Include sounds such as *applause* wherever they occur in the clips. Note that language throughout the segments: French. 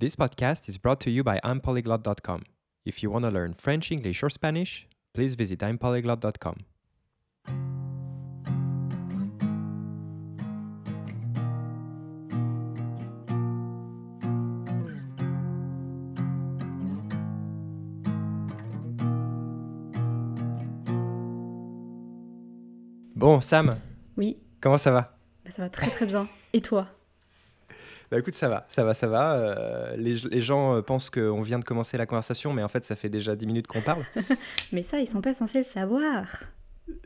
This podcast is brought to you by I'mPolyglot.com. If you want to learn French, English, or Spanish, please visit I'mPolyglot.com. Bon, Sam, Oui, comment ça va ça va très très bien. Et toi Bah écoute, ça va, ça va, ça va. Euh, les, les gens euh, pensent qu'on vient de commencer la conversation, mais en fait, ça fait déjà 10 minutes qu'on parle. *laughs* Mais ça, ils sont pas censés le savoir.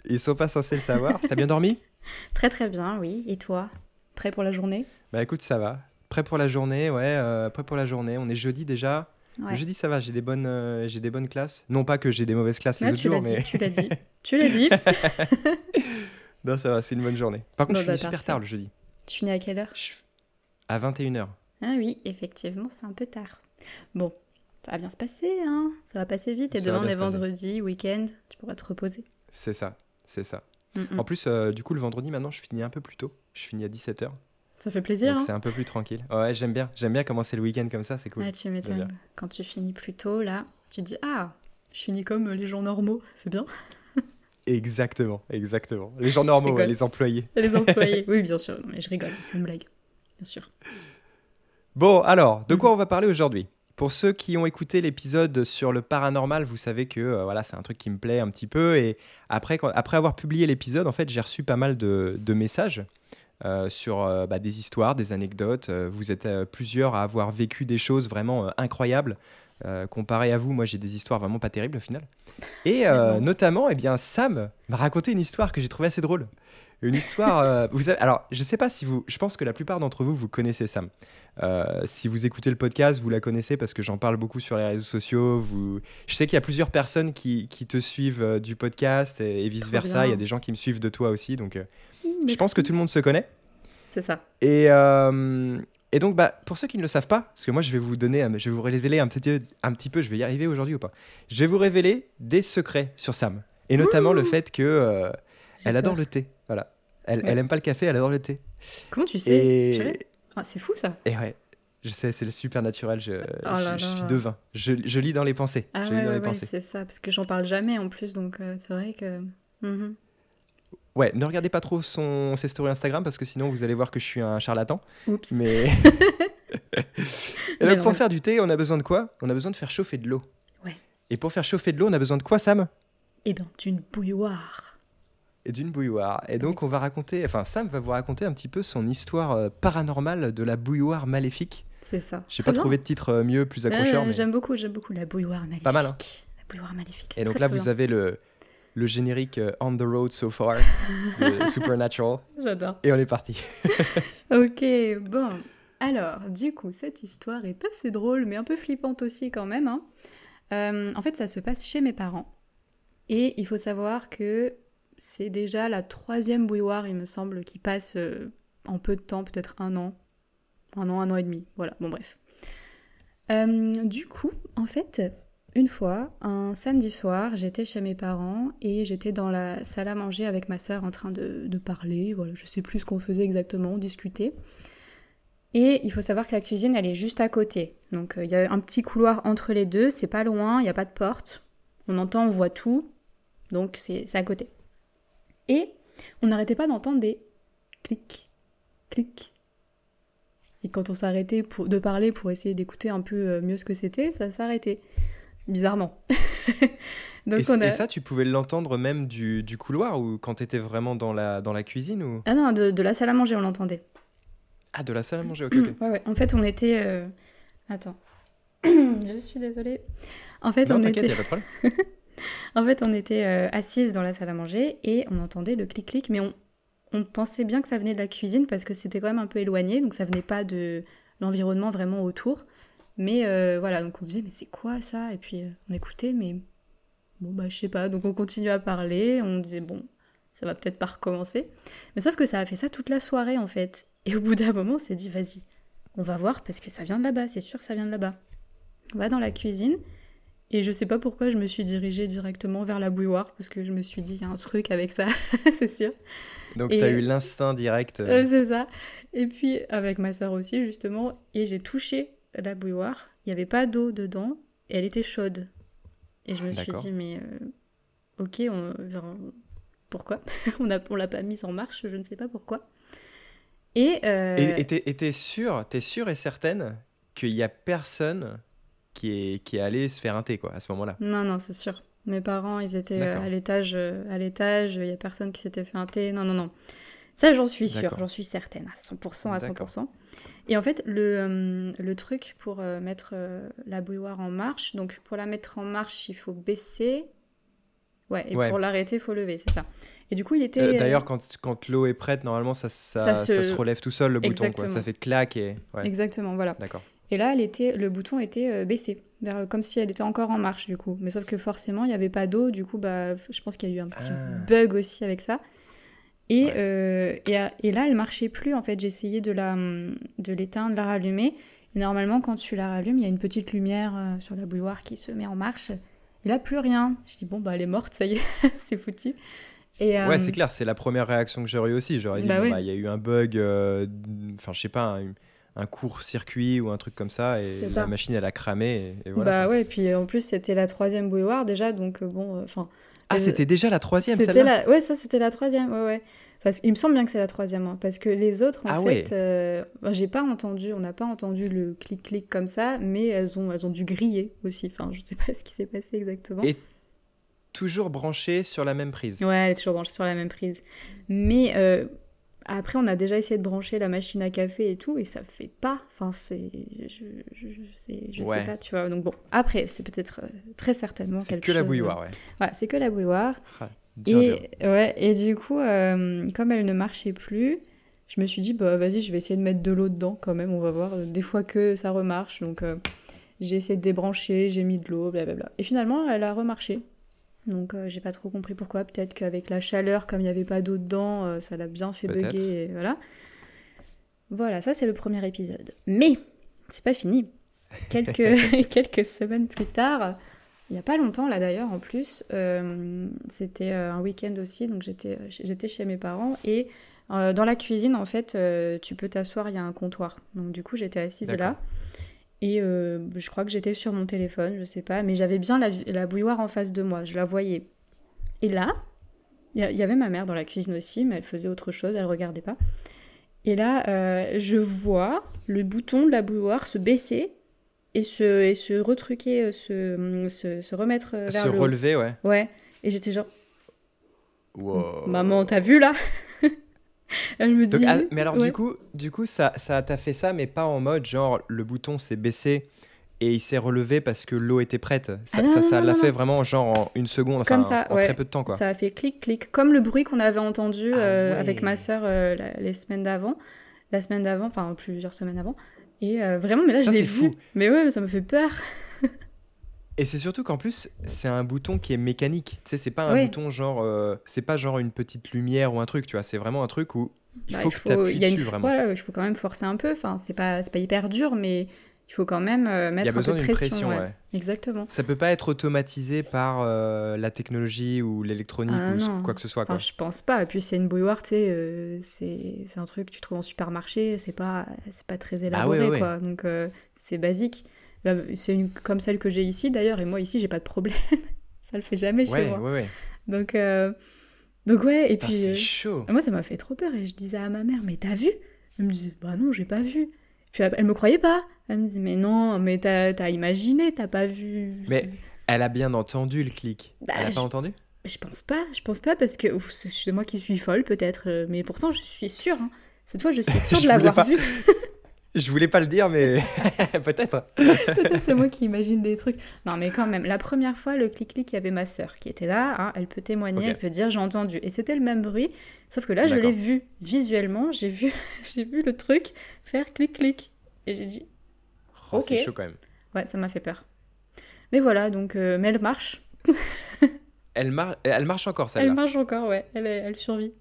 Ils sont pas censés le savoir. T'as bien dormi? *laughs* Très très bien, oui. Et toi? Prêt pour la journée? Bah écoute, ça va. Prêt pour la journée, ouais, euh, prêt pour la journée. On est jeudi déjà. Le jeudi, ça va, j'ai des, bonnes, euh, j'ai des bonnes classes. Non pas que j'ai des mauvaises classes les autres tu l'as jours, dit, mais... tu l'as dit. *laughs* Tu l'as dit. non, ça va, c'est une bonne journée. Par contre, Bon, je bah, finis super tard le jeudi. tu finis à quelle heure? Je- À 21h. Ah oui, effectivement, c'est un peu tard. Bon, ça va bien se passer, hein Ça va passer vite. Et Ça demain, on est vendredi, week-end, tu pourras te reposer. C'est ça, c'est ça. Mm, mm. En plus, euh, du coup, le vendredi, maintenant, je finis un peu plus tôt. Je finis à 17h. Ça fait plaisir, Donc hein c'est un peu plus tranquille. Ouais, j'aime bien. J'aime bien commencer le week-end comme ça, c'est cool. Ah, tu m'étonnes. Quand tu finis plus tôt, là, tu te dis Ah, je finis comme les gens normaux, c'est bien. *laughs* Exactement, exactement. Les gens normaux, ouais, les employés. Les employés. *laughs* oui, bien sûr, non, mais je rigole, c'est une blague. Bien sûr. Bon, alors, de quoi Mhm. on va parler aujourd'hui? Pour ceux qui ont écouté l'épisode sur le paranormal, vous savez que euh, voilà, c'est un truc qui me plaît un petit peu. Et après, quand- après avoir publié l'épisode, en fait, j'ai reçu pas mal de, de messages euh, sur euh, bah, des histoires, des anecdotes. Vous êtes plusieurs à avoir vécu des choses vraiment incroyables. Comparé à vous, moi j'ai des histoires vraiment pas terribles au final. Et notamment, eh bien, Sam m'a raconté une histoire que j'ai trouvée assez drôle. Une histoire. euh, vous savez, alors, je sais pas si vous. Je pense que la plupart d'entre vous, vous connaissez Sam. Euh, si vous écoutez le podcast, vous la connaissez parce que j'en parle beaucoup sur les réseaux sociaux. Vous... Je sais qu'il y a plusieurs personnes qui, qui te suivent euh, du podcast et, et vice-versa. Il y a des gens qui me suivent de toi aussi. Donc, je pense que tout le monde se connaît. C'est ça. Et, et donc, bah, pour ceux qui ne le savent pas, parce que moi, je vais vous donner, je vais vous révéler un petit, un petit peu, je vais y arriver aujourd'hui ou pas. Je vais vous révéler des secrets sur Sam. Et notamment le fait que elle adore le thé. Voilà. Elle, Ouais. elle aime pas le café, elle adore le thé. Comment tu sais Et. Ah, C'est fou ça. et ouais, je sais, c'est le super naturel. Je, là je, je suis là. devin. Je, je lis dans les pensées. Ah je ouais, ouais, ouais, c'est ça, parce que j'en parle jamais en plus, donc euh, c'est vrai que. Mhm. Ouais, ne regardez pas trop son, ses stories Instagram parce que sinon vous allez voir que je suis un charlatan. Oups. Mais. *laughs* *laughs* et donc, pour faire du thé, on a besoin de quoi? On a besoin de faire chauffer de l'eau. Ouais. Et pour faire chauffer de l'eau, on a besoin de quoi, Sam? Eh ben, d'une bouilloire. Et d'une bouilloire. Et donc, on va raconter. Enfin, Sam va vous raconter un petit peu son histoire euh, paranormale de la bouilloire maléfique. C'est ça. J'ai pas bien. trouvé de titre euh, mieux, plus accrocheur. mais- J'aime beaucoup, j'aime beaucoup la bouilloire maléfique. Pas mal, hein. La bouilloire maléfique. Et donc très, là, très vous bien. avez le, le générique euh, On the Road So Far *laughs* de Supernatural. J'adore. Et on est parti. *laughs* Ok, bon. Alors, du coup, cette histoire est assez drôle, mais un peu flippante aussi quand même. hein. Euh, en fait, ça se passe chez mes parents. Et il faut savoir que c'est déjà la troisième bouilloire, il me semble, qui passe euh, en peu de temps, peut-être un an. Un an, un an et demi. Voilà, bon bref. Euh, du coup, en fait, une fois, un samedi soir, j'étais chez mes parents et j'étais dans la salle à manger avec ma soeur en train de, parler. Voilà, je sais plus ce qu'on faisait exactement, on discutait. Et il faut savoir que la cuisine, elle est juste à côté. Donc euh, il y a un petit couloir entre les deux, c'est pas loin, il n'y a pas de porte. On entend, on voit tout. Donc c'est à côté. Et on n'arrêtait pas d'entendre des clics, clics. Et quand on s'arrêtait de parler pour essayer d'écouter un peu euh, mieux ce que c'était, ça s'arrêtait. Bizarrement. *laughs* Donc et, on a... et ça, tu pouvais l'entendre même du, du couloir ou quand tu étais vraiment dans la, dans la cuisine ou... Ah non, de, de la salle à manger, on l'entendait. Ah, de la salle à manger, ok, ok. Ouais, ouais. En fait, on était. euh, Attends. *clears throat* Je suis désolée. En fait, Non, on était, y a pas de problème. *laughs* *laughs* en fait, on était euh, assises dans la salle à manger et on entendait le clic-clic, mais on, pensait bien que ça venait de la cuisine parce que c'était quand même un peu éloigné, donc ça venait pas de l'environnement vraiment autour. Mais euh, voilà, donc on se disait, mais c'est quoi ça? Et puis euh, on écoutait, mais bon, bah je sais pas. Donc on continue à parler, on disait, bon, ça va peut-être pas recommencer. Mais sauf que ça a fait ça toute la soirée en fait. Et au bout d'un moment, on s'est dit, vas-y, on va voir parce que ça vient de là-bas, c'est sûr que ça vient de là-bas. On va dans la cuisine. Et je sais pas pourquoi je me suis dirigée directement vers la bouilloire parce que je me suis dit, il y a un truc avec ça, *laughs* c'est sûr. Donc, Et- tu as eu l'instinct direct. euh, c'est ça. Et puis avec ma soeur aussi, justement, et j'ai touché la bouilloire, il n'y avait pas d'eau dedans et elle était chaude. Et je me suis dit, mais euh, ok, on, pourquoi? *laughs* On ne l'a pas mise en marche, je ne sais pas pourquoi. Et, euh, Et et t'es et t'es sûre, t'es sûre et certaine qu'il y a personne qui est, qui est allé se faire un thé, quoi, à ce moment-là. non, non, c'est sûr. Mes parents, ils étaient euh, à l'étage, euh, à l'étage, il n'y a personne qui s'était fait un thé. Non, non, non. Ça, j'en suis sûre, j'en suis certaine, à 100%, à D'accord. 100%. Et en fait, le, euh, le truc pour euh, mettre euh, la bouilloire en marche, donc pour la mettre en marche, il faut baisser. Ouais, et Ouais. pour l'arrêter, il faut lever, c'est ça. Et du coup, il était. D'ailleurs, quand, quand l'eau est prête, normalement, ça, ça, Ça ça se- relève tout seul, le bouton, quoi. Ça fait clac et... Ouais, Exactement, voilà. d'accord. Et là, elle était, le bouton était euh, baissé, vers, comme si elle était encore en marche, du coup. Mais sauf que forcément, il n'y avait pas d'eau, du coup, bah, je pense qu'il y a eu un petit Ah. bug aussi avec ça. Et, Ouais. euh, et, là, elle marchait plus, en fait. J'essayais de la de l'éteindre, de la rallumer. Et normalement, quand tu la rallumes, il y a une petite lumière euh, sur la bouilloire qui se met en marche. Et là, plus rien. Je dis, bon, bah, elle est morte, ça y est, *laughs* c'est foutu. Et, euh, Ouais, c'est clair, c'est la première réaction que j'aurais eu aussi. J'aurais dit, Bah ouais. bah, il y a eu un bug, euh, enfin, je sais pas, un, un court-circuit ou un truc comme ça, et la machine, elle a cramé, et, et voilà. Bah ouais, et puis en plus, c'était la troisième bouilloire déjà, donc euh, bon, euh, enfin. ah, euh, c'était déjà la troisième, C'était celle-là? la... Ouais, ça c'était la troisième, ouais, ouais. Parce qu'il me semble bien que c'est la troisième, hein, parce que les autres, en Ah fait, ouais. euh, j'ai pas entendu, on n'a pas entendu le clic-clic comme ça, mais elles ont, elles ont dû griller aussi. Enfin, je sais *laughs* pas ce qui s'est passé exactement. Et Toujours branché sur la même prise? Ouais, elle est toujours branchée sur la même prise. Mais euh, après, on a déjà essayé de brancher la machine à café et tout, et ça fait pas. Enfin, c'est. Je, je, je sais, je Ouais. sais pas, tu vois. Donc bon, après, c'est peut-être euh, très certainement C'est quelque que la chose- bouilloire, ouais. Ouais, c'est que la bouilloire. Ah, dur, dur. Et, ouais, et du coup, euh, comme elle ne marchait plus, je me suis dit, bah vas-y, je vais essayer de mettre de l'eau dedans quand même, on va voir. Des fois que ça remarche. Donc euh, j'ai essayé de débrancher, j'ai mis de l'eau, blablabla. Et finalement, elle a remarché. Donc euh, j'ai pas trop compris pourquoi. Peut-être qu'avec la chaleur, comme il n'y avait pas d'eau dedans, euh, ça l'a bien fait bugger. Et voilà. Voilà, ça c'est le premier épisode. Mais c'est pas fini. Quelques, *laughs* *laughs* quelques semaines plus tard, il n'y a pas longtemps là d'ailleurs en plus, euh, c'était un week-end aussi, donc j'étais chez mes parents et dans la cuisine en fait, tu peux t'asseoir, il y a un comptoir. Donc du coup j'étais assise là. Et euh, je crois que j'étais sur mon téléphone, je sais pas, mais j'avais bien la, la bouilloire en face de moi, je la voyais. Et là, il y, avait ma mère dans la cuisine aussi, mais elle faisait autre chose, elle regardait pas. Et là, euh, je vois le bouton de la bouilloire se baisser et se, et se retruquer, euh, se, se, se remettre vers Se le haut. relever, ouais. Ouais. Et j'étais genre, Wow. maman, t'as vu là? Elle me Donc, dit. ah, mais alors Ouais. du coup, du coup, ça, ça t'a fait ça, mais pas en mode genre le bouton s'est baissé et il s'est relevé parce que l'eau était prête. Ça, Ah non, ça, l'a fait vraiment genre en une seconde, Comme ça, en ouais. très peu de temps quoi. Ça a fait clic-clic, comme le bruit qu'on avait entendu Ah euh, ouais. avec ma sœur euh, la- les semaines d'avant, la semaine d'avant, enfin plusieurs semaines avant. Et euh, vraiment, mais là, je l'ai vu. fou. Mais ouais, mais ça me fait peur. Et c'est surtout qu'en plus, c'est un bouton qui est mécanique. Tu sais, c'est pas un bouton genre, euh, c'est pas genre une petite lumière ou un truc, tu vois. C'est vraiment un truc où il Bah, faut que tu y a une dessus fois, vraiment. ouais, il faut quand même forcer un peu. Enfin, c'est pas, pas hyper dur, mais il faut quand même euh, mettre un peu de pression. pression, ouais. ouais. Exactement. Ça peut pas être automatisé par euh, la technologie ou l'électronique Ah ou ce- quoi que ce soit. Quoi. Enfin, je pense pas. Et puis c'est une bouilloire, tu sais, euh, c'est un truc que tu trouves en supermarché, c'est pas, c'est pas très Ah ouais, élaboré, ouais, ouais. quoi. Donc euh, c'est basique. C'est une comme celle que j'ai ici d'ailleurs, et moi ici j'ai pas de problème. *laughs* ça le fait jamais chez Ouais, moi. ouais, ouais. Donc, euh, donc ouais, et Putain, puis euh, chaud. moi ça m'a fait trop peur et je disais à ma mère, mais t'as vu? Elle me disait, bah non, j'ai pas vu. Puis elle me croyait pas. Elle me disait, mais non, mais t'as as imaginé, t'as pas vu. Mais- Elle a bien entendu le clic. Bah, Elle a je- pas entendu? Je pense pas, je pense pas parce que c'est moi qui suis folle peut-être, euh, mais pourtant je suis sûre. hein. Cette fois je suis *laughs* sûre Je de l'avoir vu. *laughs* Je voulais pas le dire, mais *laughs* peut-être. peut-être c'est moi qui imagine des trucs. Non mais quand même, la première fois le clic-clic, il y avait ma sœur qui était là, hein, elle peut témoigner, elle peut dire j'ai entendu. Et c'était le même bruit, sauf que là je l'ai vu visuellement, j'ai vu, *laughs* j'ai vu le truc faire clic-clic. Et j'ai dit, Oh, C'est Ok. chaud quand même. ouais ça m'a fait peur. Mais voilà, donc, euh, mais elle marche. *laughs* Elle, mar- elle marche encore Elle celle-là. marche encore, ouais, elle, elle survit.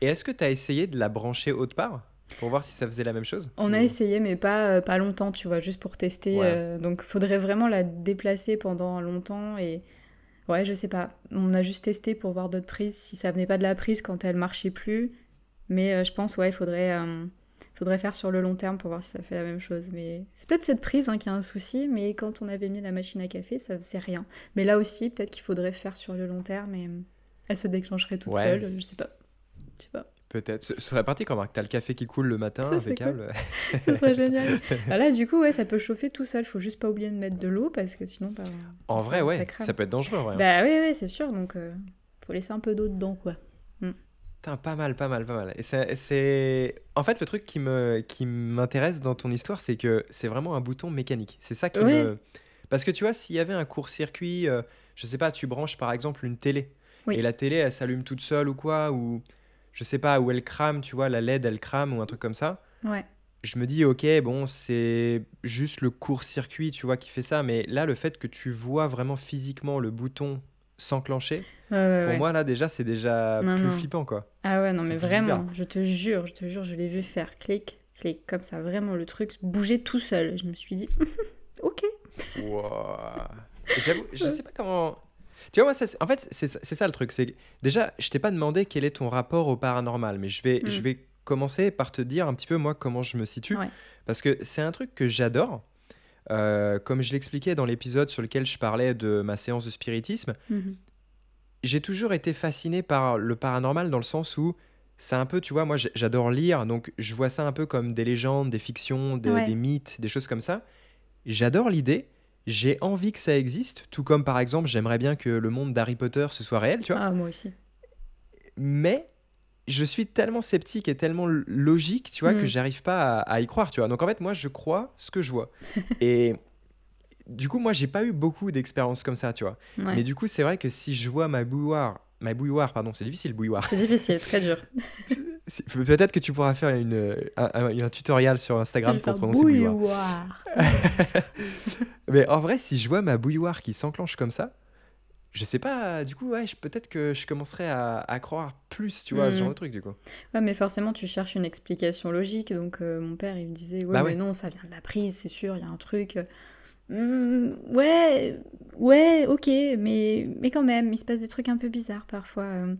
Et est-ce que tu as essayé de la brancher autre part? Pour voir si ça faisait la même chose On a Ou- essayé, mais pas, euh, pas longtemps, tu vois, juste pour tester. Ouais. euh, donc, faudrait vraiment la déplacer pendant longtemps. Et ouais, je sais pas. On a juste testé pour voir d'autres prises, si ça venait pas de la prise quand elle marchait plus. Mais euh, je pense, ouais, il faudrait, euh, Faudrait faire sur le long terme pour voir si ça fait la même chose. Mais c'est peut-être cette prise hein, qui a un souci, mais quand on avait mis la machine à café, ça faisait rien. Mais là aussi, peut-être qu'il faudrait faire sur le long terme et elle se déclencherait toute Ouais. seule. Je sais pas. Je sais pas. Peut-être. Ce ce serait pratique, remarque. T'as le café qui coule le matin, impeccable. *laughs* Ça serait génial. *laughs* Bah là, du coup, ouais, ça peut chauffer tout seul. Faut juste pas oublier de mettre de l'eau parce que sinon, bah, En ça- vrai, ça ouais, crame. ça peut être dangereux, en vrai. hein. Bah oui, oui, c'est sûr. Donc, euh, faut laisser un peu d'eau dedans, quoi. Putain, pas mal, pas mal, pas mal. Et c'est, c'est- En fait, le truc qui, me... qui m'intéresse dans ton histoire, c'est que c'est vraiment un bouton mécanique. C'est ça qui Ouais. me... Parce que tu vois, s'il y avait un court-circuit, euh, je sais pas, tu branches par exemple une télé, Oui. et la télé, elle s'allume toute seule ou quoi, ou je sais pas, ou elle crame, tu vois, la LED, elle crame, ou un truc comme ça. Ouais. Je me dis, ok, bon, c'est juste le court-circuit, tu vois, qui fait ça. Mais là, le fait que tu vois vraiment physiquement le bouton s'enclencher, pour ouais. moi, là, déjà, c'est déjà Non, plus non. flippant, quoi. Ah ouais, non, mais vraiment, bizarre. je te jure, je te jure, je l'ai vu faire clic, clic, comme ça, vraiment, le truc bougeait tout seul. Je me suis dit, *laughs* ok. Wouah. Et J'avoue, je sais pas comment. Tu vois, moi, ça, en fait, c'est ça le truc. C'est déjà, je t'ai pas demandé quel est ton rapport au paranormal, mais je vais, Mm. je vais commencer par te dire un petit peu moi comment je me situe, Ouais. parce que c'est un truc que j'adore. Euh, comme je l'expliquais dans l'épisode sur lequel je parlais de ma séance de spiritisme, Mhm. j'ai toujours été fasciné par le paranormal dans le sens où c'est un peu, tu vois, moi j'adore lire, donc je vois ça un peu comme des légendes, des fictions, des, Ouais. des mythes, des choses comme ça. J'adore l'idée, j'ai envie que ça existe, tout comme par exemple j'aimerais bien que le monde d'Harry Potter ce soit réel, tu vois. Ah, moi aussi. Mais je suis tellement sceptique et tellement logique, tu vois, que Mm. j'arrive pas à, à y croire, tu vois. Donc en fait, moi je crois ce que je vois. *laughs* et du coup, moi j'ai pas eu beaucoup d'expériences comme ça, tu vois. Ouais. Mais du coup, c'est vrai que si je vois ma bouilloire, ma bouilloire, pardon, c'est difficile, bouilloire. C'est difficile, *laughs* très dur. Peut-être que tu pourras faire une, un, un- un tutoriel sur Instagram pour prononcer bouilloire. bouilloire. *laughs* Mais en vrai, si je vois ma bouilloire qui s'enclenche comme ça, je sais pas, du coup, ouais, peut-être que je commencerai à, à croire plus, tu vois, ce Mhm. genre de truc, du coup. Ouais, mais forcément, tu cherches une explication logique. Donc, euh, mon père, il me disait, ouais, Bah mais ouais. non, ça vient de la prise, c'est sûr, il y a un truc. Hmm, ouais, ouais, ok, mais, mais quand même, il se passe des trucs un peu bizarres parfois. euh.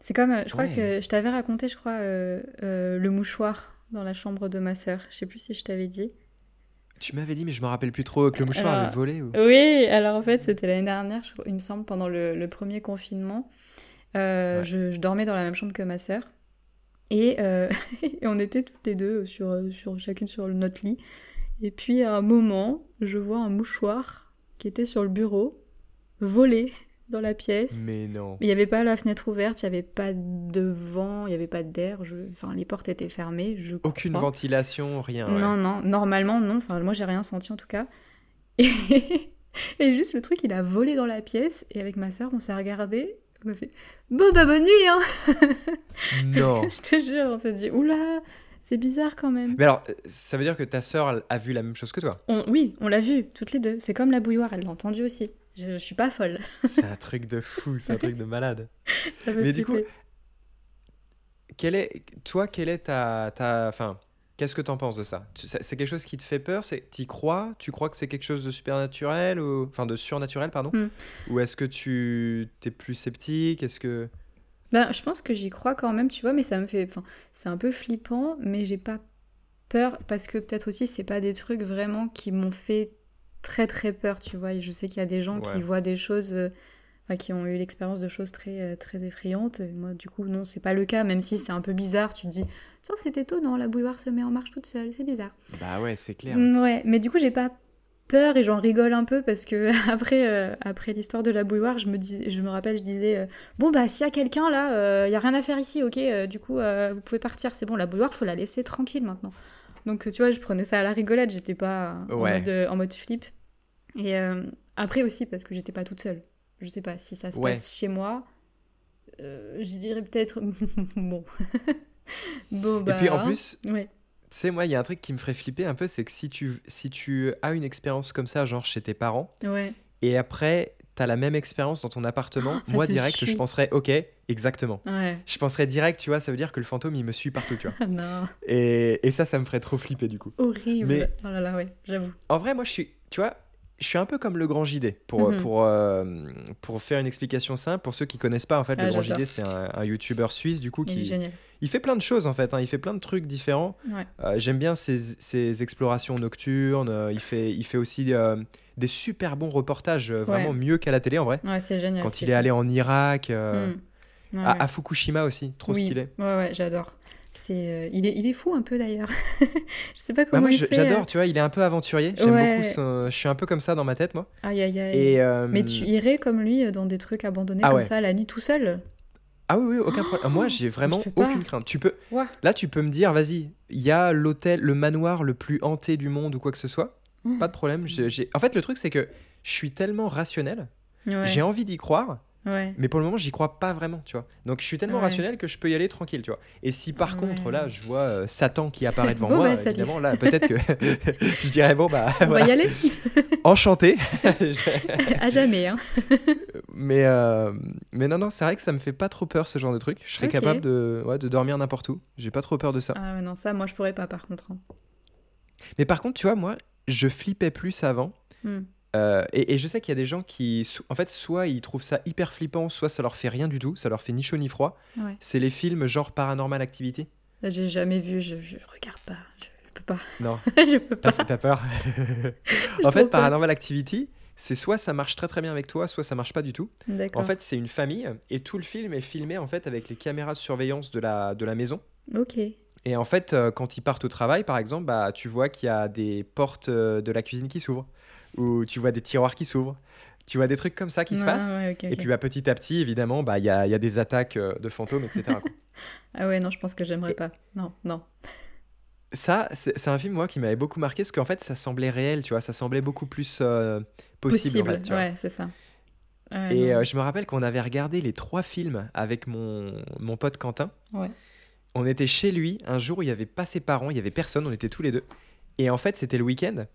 C'est comme, euh, je crois Ouais. que je t'avais raconté, je crois, euh, euh, le mouchoir dans la chambre de ma sœur. Je sais plus si je t'avais dit. Tu m'avais dit, mais je me rappelle plus trop, que le mouchoir Alors- avait volé. Ou... Oui, alors en fait, c'était l'année dernière, je il me semble, pendant le, le premier confinement. Euh, Ouais. je, je dormais dans la même chambre que ma sœur. Et, euh, *laughs* et on était toutes les deux sur, sur, chacune sur notre lit. Et puis à un moment, je vois un mouchoir qui était sur le bureau, volé dans la pièce. Mais non. Il n'y avait pas la fenêtre ouverte, il n'y avait pas de vent, il n'y avait pas d'air. Je... Enfin, les portes étaient fermées, je Aucune crois. ventilation, rien. ouais. Non, non, normalement non. Enfin, moi j'ai rien senti en tout cas. *laughs* Et, et juste le truc, il a volé dans la pièce. Et avec ma soeur, on s'est regardé. On a fait Bon, bah bonne nuit, hein Non. *laughs* Je te jure, on s'est dit Oula, c'est bizarre quand même. Mais alors, euh, ça veut dire que ta sœur a vu la même chose que toi? On- oui, on l'a vu, toutes les deux. C'est comme la bouilloire, elle l'a entendu aussi. Je, je suis pas folle. *laughs* C'est un truc de fou, c'est un truc de malade. *laughs* Ça Mais du coup. Quelle est, toi, quelle est ta, ta, enfin, qu'est-ce que t'en penses de ça? C'est quelque chose qui te fait peur? C'est, t'y crois? Tu crois que c'est quelque chose de supernaturel ou, enfin, de surnaturel, pardon? Hmm. Ou est-ce que tu t'es plus sceptique? Est-ce que Ben, je pense que j'y crois quand même, tu vois, mais ça me fait. Enfin, c'est un peu flippant, mais j'ai pas peur parce que peut-être aussi c'est pas des trucs vraiment qui m'ont fait très très peur, tu vois. Et je sais qu'il y a des gens Ouais. qui voient des choses, euh, enfin, qui ont eu l'expérience de choses très euh, très effrayantes. Et moi, du coup, non, c'est pas le cas, même si c'est un peu bizarre. Tu te dis, tiens, c'est étonnant, la bouilloire se met en marche toute seule, c'est bizarre. Bah ouais, c'est clair. Mm, Ouais, mais du coup, j'ai pas peur et j'en rigole un peu parce que *laughs* après, euh, après l'histoire de la bouilloire, je me, dis, je me rappelle, je disais euh, Bon, bah, s'il y a quelqu'un là, il y a rien à faire ici, ok, euh, du coup, euh, vous pouvez partir, c'est bon, la bouilloire, faut la laisser tranquille maintenant. Donc, tu vois, je prenais ça à la rigolade, j'étais pas en, mode, euh, en mode flip. Et euh, après aussi, parce que j'étais pas toute seule. Je sais pas si ça se Ouais. passe chez moi. euh, je dirais peut-être *laughs* bon *laughs* bon bah Et puis en plus, ouais tu sais, moi, il y a un truc qui me ferait flipper un peu, c'est que si tu, si tu as une expérience comme ça, genre chez tes parents, ouais et après, la même expérience dans ton appartement, Oh, moi, direct, je penserais, ok, exactement. ouais Je penserais direct, tu vois, ça veut dire que le fantôme, il me suit partout, tu vois. *laughs* Non Et, et ça, ça me ferait trop flipper, du coup. Horrible. Mais- Oh là là, ouais, j'avoue. En vrai, moi, je suis, tu vois, je suis un peu comme le Grand JD. Pour, Mhm. pour, euh, pour faire une explication simple, pour ceux qui connaissent pas, en fait, Ah, le Grand j'adore. JD, c'est un, un YouTuber suisse, du coup, qui il fait plein de choses, en fait. hein, il fait plein de trucs différents. Ouais. Euh, J'aime bien ses, ses explorations nocturnes. euh, il, fait, il fait aussi euh, des super bons reportages, vraiment mieux qu'à la télé, en vrai. Ouais, c'est génial. Quand il est fait. allé en Irak, euh, Mm. Ouais, à, Fukushima aussi, trop Oui. stylé. Ouais, ouais, j'adore. C'est, euh, il, est, il est fou un peu d'ailleurs. *laughs* je sais pas Bah, comment moi, il je- fait. j'adore, euh. tu vois, il est un peu aventurier. J'aime Ouais. beaucoup son- Je suis un peu comme ça dans ma tête, moi. Aïe, aïe, aïe. Et, euh, Mais tu irais comme lui euh, dans des trucs abandonnés Ah comme ouais. ça la nuit tout seul? Ah oui, oui, aucun problème. Moi, j'ai vraiment aucune crainte. Tu peux... Ouais. Là, tu peux me dire, vas-y, il y a l'hôtel, le manoir le plus hanté du monde ou quoi que ce soit. Mm. Pas de problème. En fait, le truc, c'est que je suis tellement rationnel. J'ai envie d'y croire, ouais. mais pour le moment, j'y crois pas vraiment, tu vois. Donc, je suis tellement Ouais. rationnel que je peux y aller tranquille, tu vois. Et si par Ouais. contre, là, je vois euh, Satan qui apparaît devant *laughs* Bon, moi, bah, salut. évidemment, là, peut-être que *laughs* je dirais, bon, bah, On voilà, va y aller *laughs* enchanté. À jamais. Hein. mais, euh, mais non, non, c'est vrai que ça me fait pas trop peur, ce genre de truc. Je serais capable de, ouais, de dormir n'importe où. J'ai pas trop peur de ça. Ah ouais, non, ça, moi, je pourrais pas par contre. hein. Mais par contre, tu vois, moi, je flippais plus avant. Hmm. Euh, et, et je sais qu'il y a des gens qui, en fait, soit ils trouvent ça hyper flippant, soit ça leur fait rien du tout, ça leur fait ni chaud ni froid. Ouais. C'est les films genre Paranormal Activity. J'ai jamais vu, je, je regarde pas. Je peux pas. Non, *laughs* je peux pas. t'as peur. *laughs* En fait. Paranormal Activity, c'est soit ça marche très très bien avec toi, soit ça marche pas du tout. D'accord. En fait, c'est une famille et tout le film est filmé en fait avec les caméras de surveillance de la, de la maison. Ok. Et en fait, euh, quand ils partent au travail, par exemple, bah, tu vois qu'il y a des portes euh, de la cuisine qui s'ouvrent, ou tu vois des tiroirs qui s'ouvrent, tu vois des trucs comme ça qui se Ah, passent. ouais, Et puis bah, petit à petit, évidemment, bah, il y, a, y a des attaques euh, de fantômes, etc. quoi. *laughs* Ah ouais, non, je pense que j'aimerais pas. Non, non. ça, c'est un film, moi, qui m'avait beaucoup marqué, parce qu'en fait, ça semblait réel, tu vois, ça semblait beaucoup plus euh, possible, en fait, tu ouais, c'est ça. Ouais, Et euh, je me rappelle qu'on avait regardé les trois films avec mon, mon pote Quentin. Ouais. On était chez lui un jour où il n'y avait pas ses parents, il n'y avait personne, on était tous les deux. Et en fait, c'était le week-end.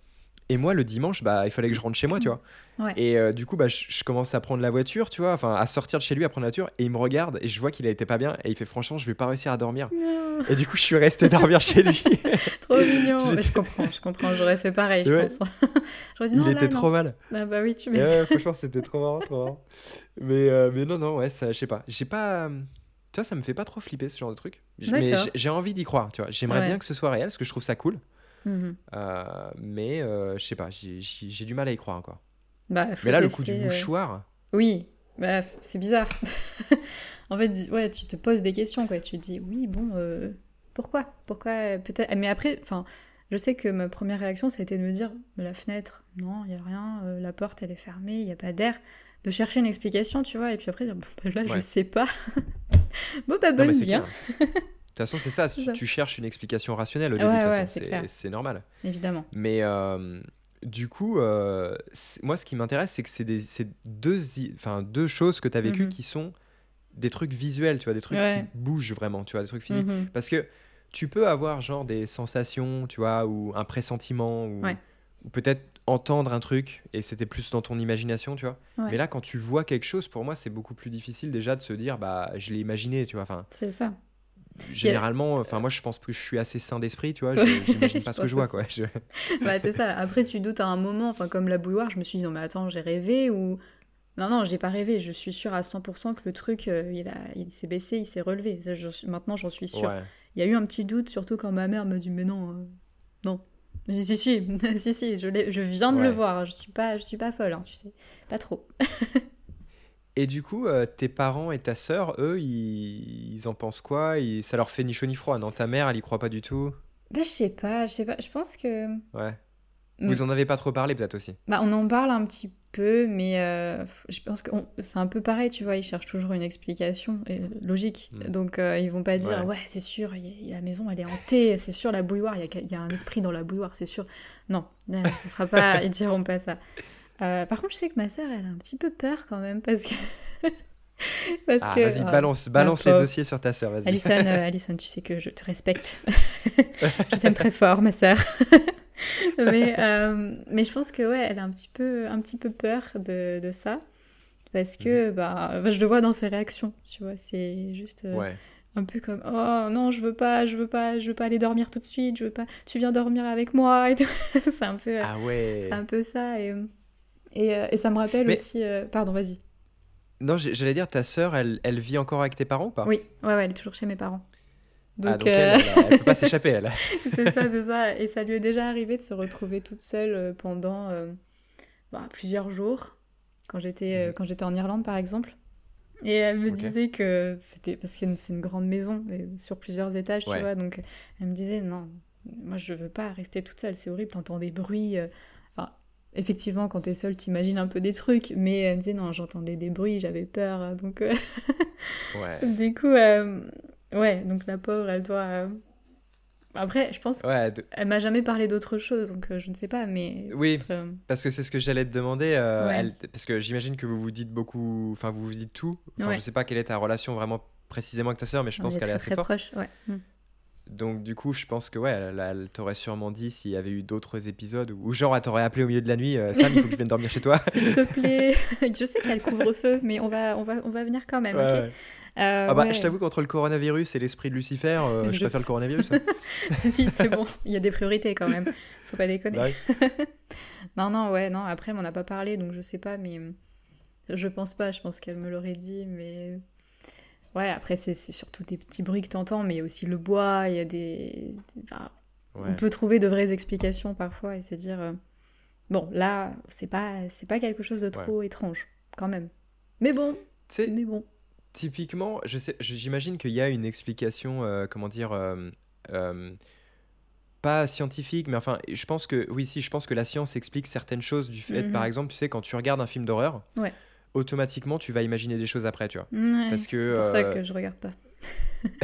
Et moi, le dimanche, bah, il fallait que je rentre chez moi, tu vois. Ouais. Et euh, du coup, bah, je, je commence à prendre la voiture, tu vois, enfin, à sortir de chez lui, à prendre la voiture. Et il me regarde et je vois qu'il a été pas bien. Et il fait, franchement, je vais pas réussir à dormir. Non, Et du coup, je suis resté dormir chez lui. *laughs* trop mignon. Mais *laughs* je comprends, je comprends. J'aurais fait pareil, je pense. *laughs* Il était non. trop mal. Ah bah oui, tu m'étonnes. ouais, franchement, c'était trop marrant, trop marrant. Mais, euh, mais non, non, ouais, ça, je sais pas. J'ai pas. Tu vois, ça me fait pas trop flipper ce genre de truc. Mais j'ai- envie d'y croire, tu vois. J'aimerais bien que ce soit réel parce que je trouve ça cool. Mhm. Euh, mais euh, je sais pas, j'ai- du mal à y croire encore. Bah, Mais là, le coup du euh, mouchoir. Oui, bah, c'est bizarre. *laughs* en fait, ouais, tu te poses des questions, quoi. Tu te dis, oui, bon, pourquoi? Pourquoi Peut-être. Mais après, enfin, je sais que ma première réaction, ça a été de me dire, la fenêtre, non, il y a rien. euh, la porte, elle est fermée, il y a pas d'air. De chercher une explication, tu vois. Et puis après, dire, bon, bah, là, je sais pas. *laughs* bon, bah, bonne hein. De *laughs* toute façon, c'est ça. Tu, cherches une explication rationnelle au Ouais, début. ouais, façon, c'est normal. évidemment. Mais euh, du coup, euh, moi, ce qui m'intéresse, c'est que c'est deux, i- enfin, deux choses que tu as vécues Mhm. qui sont des trucs visuels, tu vois, des trucs Ouais. qui bougent vraiment, tu vois, des trucs physiques. Mhm. Parce que tu peux avoir genre des sensations, tu vois, ou un pressentiment, ou, Ouais. ou peut-être entendre un truc et c'était plus dans ton imagination, tu vois. Ouais. Mais là, quand tu vois quelque chose, pour moi, c'est beaucoup plus difficile déjà de se dire, bah, je l'ai imaginé, tu vois. Enfin, C'est ça. Généralement, enfin, moi, je pense que je suis assez sain d'esprit, tu vois. je- *laughs* J'imagine pas ce que je vois, quoi. Je- *laughs* bah, c'est ça. Après, tu doutes à un moment, enfin, comme la bouilloire, je me suis dit, non, mais attends, j'ai rêvé ou. Non, non, j'ai pas rêvé. Je suis sûre à 100% que le truc, euh, il, a... il s'est baissé, il s'est relevé. Ça, je suis- Maintenant, j'en suis sûre. Ouais. Il y a eu un petit doute, surtout quand ma mère me dit, mais non, euh, non. Je dis, si, si, *laughs* si, si, je, viens de le voir. Je suis pas, je suis pas folle, hein, tu sais. Pas trop. Et du coup, euh, tes parents et ta sœur, eux, ils, ils en pensent quoi? Ils- Ça leur fait ni chaud ni froid, non? Ta mère, elle y croit pas du tout? Bah, je sais pas, je sais pas. Je pense que. Ouais. Mm. Vous en avez pas trop parlé, peut-être aussi? Bah, on en parle un petit peu, mais euh, je pense que on- c'est un peu pareil, tu vois, ils cherchent toujours une explication logique. Mm. Donc, euh, ils vont pas dire, Ouais. ouais, c'est sûr, a- la maison, elle est hantée, c'est sûr, la bouilloire, il y a, y a un esprit dans la bouilloire, c'est sûr. Non, euh, ce sera pas, *laughs* ils diront pas ça. Euh, par contre, je sais que ma sœur, elle a un petit peu peur quand même, parce que... *laughs* parce Ah, que vas-y, ah, balance, les dossiers sur ta sœur. Alison, euh, *laughs* Alison, tu sais que je te respecte. *laughs* je t'aime très fort, ma sœur. mais, euh, mais je pense que ouais, elle a un petit peu, un petit peu peur de, de ça. Parce que bah, bah, je le vois dans ses réactions, tu vois, c'est juste euh, Ouais. un peu comme oh non, je veux pas, je veux pas, je veux pas aller dormir tout de suite, je veux pas, tu viens dormir avec moi et tout. c'est un peu, Ah ouais. c'est un peu ça et euh, Et, euh, et ça me rappelle Mais- aussi. euh, Pardon, vas-y. Non, j'allais dire, ta sœur, elle, elle vit encore avec tes parents ou pas? Oui, ouais, ouais, elle est toujours chez mes parents. Donc, Ah, donc euh, elle, elle, elle peut pas s'échapper, elle. *laughs* c'est ça, c'est ça. Et ça lui est déjà arrivé de se retrouver toute seule euh, pendant euh, bah, plusieurs jours, quand j'étais euh, Mhm. quand j'étais en Irlande par exemple. Et elle me disait que c'était parce que c'est une grande maison sur plusieurs étages, tu vois. Donc elle me disait non, moi je veux pas rester toute seule, c'est horrible, t'entends des bruits. euh, effectivement, quand t'es seule, t'imagines un peu des trucs, mais elle me disait non, j'entendais des bruits, j'avais peur. euh, Donc euh, *laughs* Ouais. du coup, euh, ouais, donc la pauvre, elle doit. euh, Après, je pense Ouais, de- elle m'a jamais parlé d'autre chose, donc je ne sais pas, mais. Oui. Parce que c'est ce que j'allais te demander. Ouais. elle- parce que j'imagine que vous vous dites beaucoup. Enfin, vous vous dites tout. Enfin, Ouais. je sais pas quelle est ta relation vraiment précisément avec ta sœur, mais je pense qu'elle est très, assez très forte. proche, ouais. Donc, du coup, je pense que, ouais, elle, elle t'aurait sûrement dit s'il y avait eu d'autres épisodes ou genre, elle t'aurait appelé au milieu de la nuit euh, Sam, il faut que je vienne dormir chez toi. S'il te plaît, *laughs* je sais qu'il y a le couvre-feu, mais on va, on va, on va venir quand même, Ouais, ok ouais. Euh, Ah bah, ouais. je t'avoue, contre le coronavirus et l'esprit de Lucifer, euh, je *laughs* Je- préfère le coronavirus. hein. *laughs* si, c'est bon, il y a des priorités quand même, faut pas déconner. Bah. Non, non, ouais, non, après, on m'en a pas parlé, donc je sais pas, mais je pense pas, je pense qu'elle me l'aurait dit, mais. Ouais, après, c'est c'est surtout des petits bruits que t'entends, mais il y a aussi le bois, il y a des. enfin, Ouais. On peut trouver de vraies explications parfois et se dire euh, bon là c'est pas c'est pas quelque chose de trop étrange quand même. Mais bon, sais, mais bon. Typiquement, je sais, je- j'imagine qu'il y a une explication, euh, comment dire, euh, pas scientifique, mais enfin, je pense que, oui, si, je pense que la science explique certaines choses du fait, par exemple, tu sais, quand tu regardes un film d'horreur, Ouais. Automatiquement, tu vas imaginer des choses après, tu vois. Ouais, Parce que, c'est pour ça euh, que je regarde pas. *laughs*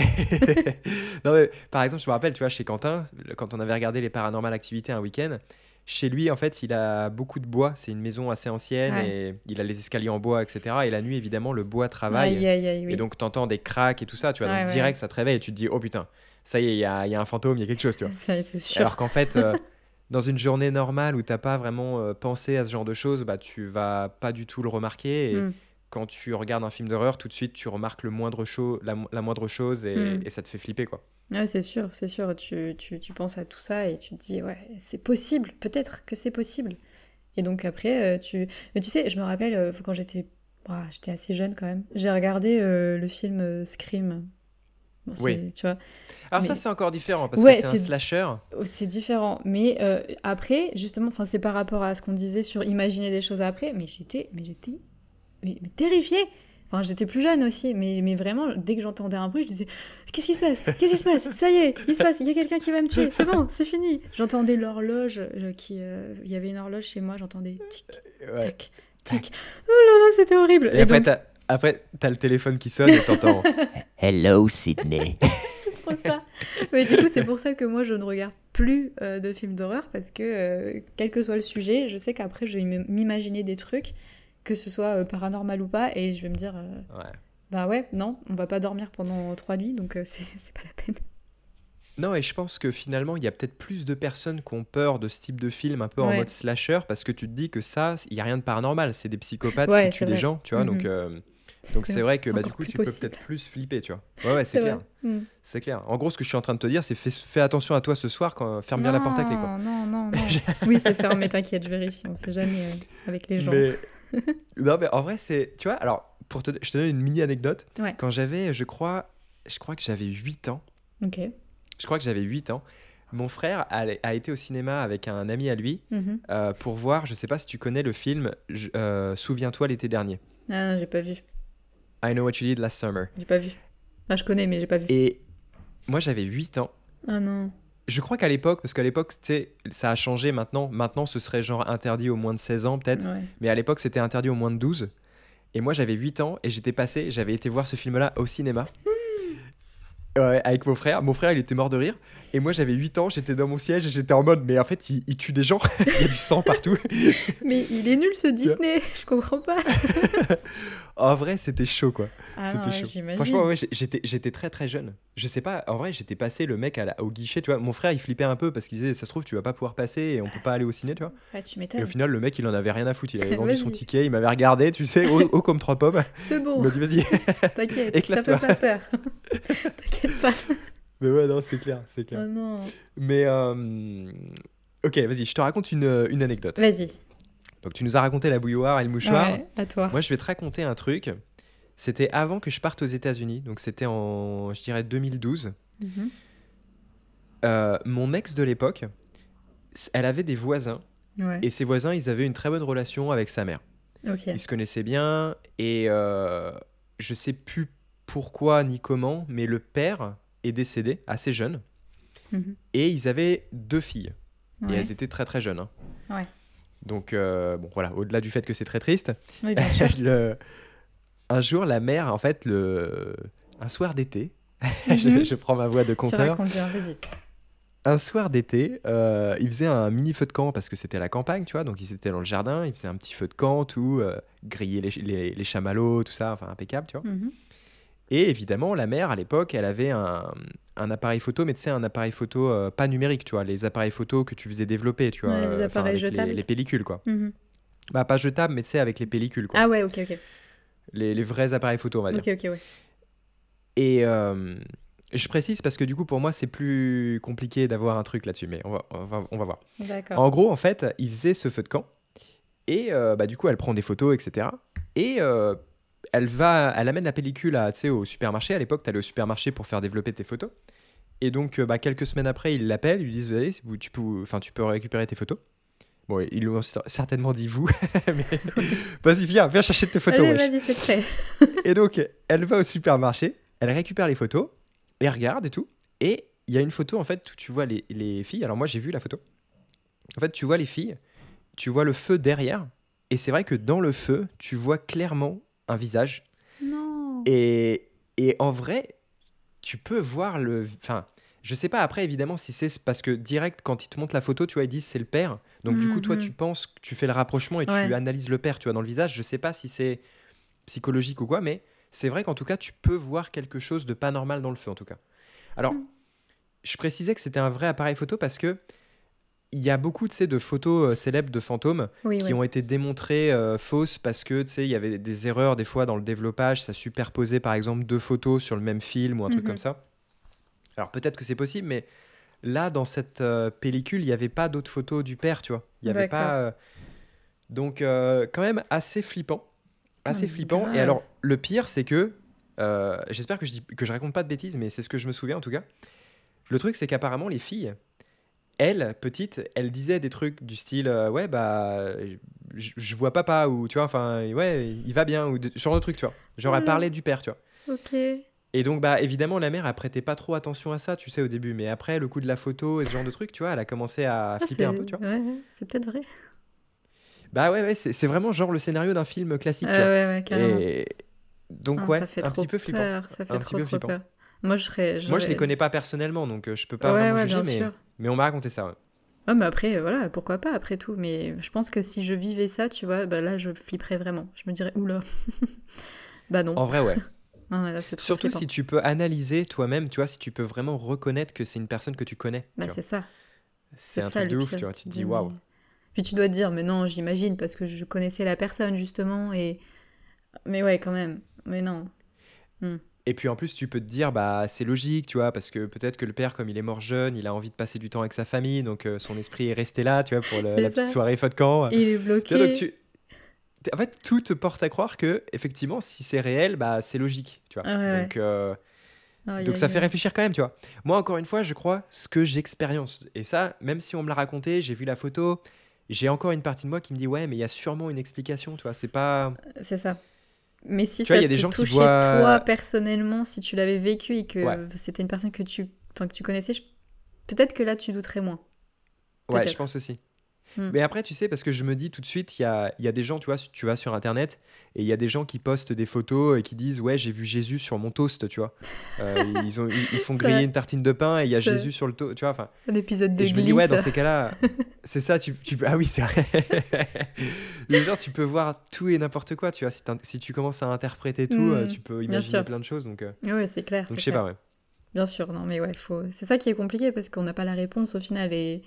non, mais, par exemple, je me rappelle, tu vois, chez Quentin, quand on avait regardé les paranormales activités un week-end, chez lui, en fait, il a beaucoup de bois. C'est une maison assez ancienne Ouais. et il a les escaliers en bois, etc. Et la nuit, évidemment, le bois travaille. Aïe aïe aïe oui. Et donc, t'entends des cracks et tout ça, tu vois. Ouais, donc, direct, ça te réveille et tu te dis, oh putain, ça y est, il y a, il y a un fantôme, il y a quelque chose, tu vois. *laughs* Ça, c'est sûr. Alors qu'en fait, euh, dans une journée normale où t'as pas vraiment euh, pensé à ce genre de choses, bah, tu vas pas du tout le remarquer. Et Mm. quand tu regardes un film d'horreur, tout de suite, tu remarques le moindre cho- la, mo- la moindre chose et, Mm. et ça te fait flipper, quoi. Ouais, c'est sûr, c'est sûr. Tu, tu, tu penses à tout ça et tu te dis ouais c'est possible, peut-être que c'est possible. Et donc après euh, tu mais tu sais je me rappelle euh, quand j'étais j'étais assez jeune quand même. J'ai regardé euh, le film Scream. Bon, Oui. Tu vois. Alors, Mais- ça, c'est encore différent parce Ouais, que c'est un slasher. Oh, C'est différent, mais euh, après, justement, c'est par rapport à ce qu'on disait sur imaginer des choses après, mais j'étais, mais j'étais, mais, mais terrifiée. Enfin, j'étais plus jeune aussi, mais, mais vraiment, dès que j'entendais un bruit, je disais, qu'est-ce qui se passe? Qu'est-ce qui se passe? Ça y est, il se passe, il y a quelqu'un qui va me tuer, c'est bon, c'est fini. J'entendais l'horloge, euh, qui, euh, il y avait une horloge chez moi, j'entendais tic, Ouais. tac, tic. Oh là là, c'était horrible. Et, après, donc, t'as après, t'as le téléphone qui sonne et t'entends. *laughs* Hello, Sydney. *laughs* trop ça. Mais du coup, c'est pour ça que moi, je ne regarde plus euh, de films d'horreur parce que, euh, quel que soit le sujet, je sais qu'après, je vais m'imaginer des trucs, que ce soit euh, paranormal ou pas, et je vais me dire, euh, Ouais. bah ouais, non, on va pas dormir pendant trois nuits, donc euh, *laughs* c'est c'est pas la peine. Non, et je pense que finalement, il y a peut-être plus de personnes qui ont peur de ce type de film un peu en mode slasher parce que tu te dis que ça, il y a rien de paranormal. C'est des psychopathes Ouais, qui c'est tuent des vrai. gens, tu vois. Donc, Mhm. euh, donc c'est vrai que bah, du coup, tu peux peut-être plus flipper, tu vois. Ouais, ouais, c'est clair. Mm. C'est clair. En gros, ce que je suis en train de te dire, c'est fais, fais attention à toi ce soir, quand, ferme bien la porte à clé, quoi. Non, non, non, *laughs* non. oui, c'est fermé, t'inquiète, je vérifie, on sait jamais euh, avec les gens. Mais... *laughs* non, mais en vrai, c'est. Tu vois, alors, pour te... je te donne une mini anecdote. Ouais. Quand j'avais, je crois, je crois que j'avais 8 ans. Ok. Je crois que j'avais 8 ans. Mon frère a, a été au cinéma avec un ami à lui Mhm. euh, pour voir, je sais pas si tu connais le film euh, Souviens-toi l'été dernier. Ah, j'ai pas vu, I Know What You Did Last Summer. j'ai pas vu. Ah, je connais, mais j'ai pas vu. Et moi, j'avais 8 ans. Ah non. Je crois qu'à l'époque, parce qu'à l'époque, ça a changé maintenant. Maintenant, ce serait genre interdit aux moins de 16 ans, peut-être. Ouais. Mais à l'époque, c'était interdit aux moins de 12. Et moi, j'avais 8 ans et j'étais passé, j'avais été voir ce film-là au cinéma. Ouais, avec mon frère. Mon frère, il était mort de rire. Et moi, j'avais 8 ans, j'étais dans mon siège et j'étais en mode, mais en fait, il, il tue des gens. *laughs* il y a du sang partout. Mais il est nul ce Disney, *laughs* je comprends pas. *laughs* en vrai, c'était chaud, quoi. Ah C'était chaud. j'imagine. Franchement, ouais, j'étais, j'étais très très jeune. Je sais pas, en vrai, j'étais passé le mec à la- au guichet, tu vois. Mon frère, il flippait un peu parce qu'il disait, ça se trouve, tu vas pas pouvoir passer et on peut pas aller au ciné, tu vois. Ouais, tu Et au m'étonnes. final, le mec, il en avait rien à foutre. Il avait *laughs* vendu son ticket, il m'avait regardé, tu sais, haut, haut comme trois pommes. *laughs* C'est Il bon, m'a dit, vas-y. *laughs* t'inquiète, ça fait pas peur. T'inquiète pas. Mais ouais, non, c'est clair, c'est clair. Oh non. Mais, euh, ok, vas-y, je te raconte une, une anecdote. Vas-y. Donc tu nous as raconté la bouilloire et le mouchoir. Ouais, à toi. Moi, je vais te raconter un truc. C'était avant que je parte aux États-Unis, donc c'était en, je dirais, 2012. Mhm. Euh, mon ex de l'époque, elle avait des voisins, Ouais. et ces voisins, ils avaient une très bonne relation avec sa mère. Ils se connaissaient bien, et euh, je sais plus pourquoi ni comment, mais le père est décédé assez jeune, Mhm. et ils avaient deux filles, et elles étaient très très jeunes. hein. Ouais. Donc, euh, bon, voilà, au-delà du fait que c'est très triste, Oui, bien sûr. *laughs* le- un jour, la mère, en fait, le... un soir d'été, *laughs* je, Mhm. je prends ma voix de conteur, vas-y. un soir d'été, euh, ils faisaient un mini feu de camp parce que c'était la campagne, tu vois, donc ils étaient dans le jardin, ils faisaient un petit feu de camp, tout, euh, griller les, les, les chamallows, tout ça, enfin impeccable, tu vois. Mhm. Et évidemment, la mère, à l'époque, elle avait un, un appareil photo, mais tu sais, un appareil photo euh, pas numérique, tu vois, les appareils photo que tu faisais développer, tu vois. Ouais, les euh, appareils avec les- jetables. Les, pellicules, quoi. Mhm. Bah, pas jetables, mais tu sais, avec les pellicules, quoi. Ah ouais, ok, ok. Les, les vrais appareils photo, on va dire. Ok, ok, ouais. Et euh, je précise parce que du coup, pour moi, c'est plus compliqué d'avoir un truc là-dessus, mais on va, on va, on va voir. D'accord. En gros, en fait, il faisait ce feu de camp. Et euh, bah, du coup, elle prend des photos, etc. Et elle va, elle amène la pellicule à, au supermarché. À l'époque, tu allais au supermarché pour faire développer tes photos. Et donc, euh, bah, quelques semaines après, ils l'appellent, ils lui disent tu, peux, tu peux récupérer tes photos. Bon, ils lui ont cer- certainement dit vous. *laughs* mais *laughs* vas-y, viens, viens chercher tes photos. Allez, vas-y, c'est prêt. *laughs* Et donc, elle va au supermarché, elle récupère les photos, et regarde et tout. Et il y a une photo, en fait, où tu vois les, les filles. Alors, moi, j'ai vu la photo. En fait, tu vois les filles, tu vois le feu derrière. Et c'est vrai que dans le feu, tu vois clairement un visage. Non. Et, et en vrai, tu peux voir le. Enfin, je sais pas après, évidemment, si c'est parce que direct, quand ils te montrent la photo, tu vois, ils disent c'est le père. Donc, du coup, toi, Mhm. tu penses, que tu fais le rapprochement et tu analyses le père, tu vois, dans le visage. Je sais pas si c'est psychologique ou quoi, mais c'est vrai qu'en tout cas, tu peux voir quelque chose de pas normal dans le feu, en tout cas. Alors, Mhm. je précisais que c'était un vrai appareil photo parce que il y a beaucoup de photos euh, célèbres de fantômes Oui, qui ont été démontrées euh, fausses parce que tu sais il y avait des erreurs des fois dans le développage, ça superposait par exemple deux photos sur le même film ou un truc Mhm. comme ça. Alors peut-être que c'est possible, mais là dans cette euh, pellicule il n'y avait pas d'autres photos du père, tu vois. Il y avait pas. Donc quand même assez flippant, assez Ah, flippant. grave. Et alors le pire c'est que j'espère que je dis que je raconte pas de bêtises, mais c'est ce que je me souviens en tout cas. Le truc c'est qu'apparemment les filles elle, petite, elle disait des trucs du style euh, ouais bah je, vois papa ou tu vois enfin ouais il va bien ou de- genre de truc tu vois genre elle Oula. parlait du père tu vois Ok. et donc bah évidemment la mère elle prêtait pas trop attention à ça tu sais au début mais après le coup de la photo et ce genre de truc tu vois elle a commencé à Ah, flipper un peu tu vois Ouais, ouais, c'est peut-être vrai. bah ouais ouais c'est vraiment genre le scénario d'un film classique tu vois. ouais, ouais, carrément. et donc Ah, ouais ça fait un trop petit peu flippant peur, ça fait Un trop, petit peu trop flippant. peur. Moi, je serais. moi je les connais pas personnellement donc euh, je peux pas Ouais, vraiment ouais, juger bien mais, sûr. Mais on m'a raconté ça ouais. Ah, mais après, voilà, pourquoi pas, après tout. Mais je pense que si je vivais ça, tu vois, bah là, je flipperais vraiment. Je me dirais, oula. *laughs* bah non. en vrai ouais *laughs* là, Surtout flippant. si tu peux analyser toi-même, tu vois, si tu peux vraiment reconnaître que c'est une personne que tu connais. Bah, c'est ça. c'est un ça, truc de le ouf, pire. tu vois. Tu te dis waouh. Puis tu dois te dire, mais non, j'imagine, parce que je connaissais la personne, justement, et. Mais ouais, quand même. Mais non. Et puis en plus, tu peux te dire, bah c'est logique, tu vois, parce que peut-être que le père, comme il est mort jeune, il a envie de passer du temps avec sa famille, donc euh, son esprit est resté là, tu vois, pour le- la ça. petite soirée feu de camp. Il est bloqué. donc tu- En fait, tout te porte à croire que, effectivement, si c'est réel, bah c'est logique, tu vois. Ah ouais, donc, euh, donc ça fait réfléchir quand même, tu vois. Moi, encore une fois, je crois ce que j'expérience. Et ça, même si on me l'a raconté, j'ai vu la photo, j'ai encore une partie de moi qui me dit, ouais, mais il y a sûrement une explication, tu vois. C'est pas. C'est ça. Mais si Tu ça il y a des te gens qui touchait voient- toi personnellement, si tu l'avais vécu et que Ouais. c'était une personne que tu, enfin, que tu connaissais, je- peut-être que là tu douterais moins. Ouais, je pense aussi. Hmm. Mais après, tu sais, parce que je me dis tout de suite, il y a, y a des gens, tu vois, tu vas sur Internet et il y a des gens qui postent des photos et qui disent, ouais, j'ai vu Jésus sur mon toast, tu vois. Euh, *laughs* ils, ont, ils, ils font griller une tartine de pain et il y a Jésus sur le toast, tu vois. Enfin, Un épisode de et je me dis, ouais, dans ces cas-là, *laughs* c'est ça, tu, tu peux. Ah oui, c'est vrai. *laughs* Genre, tu peux voir tout et n'importe quoi, tu vois. Si, si tu commences à interpréter tout, Hmm, euh, tu peux imaginer plein de choses. Donc, euh, Ouais, c'est clair. donc je sais clair. pas, ouais. Bien sûr, non, mais ouais, faut. C'est ça qui est compliqué parce qu'on n'a pas la réponse au final et,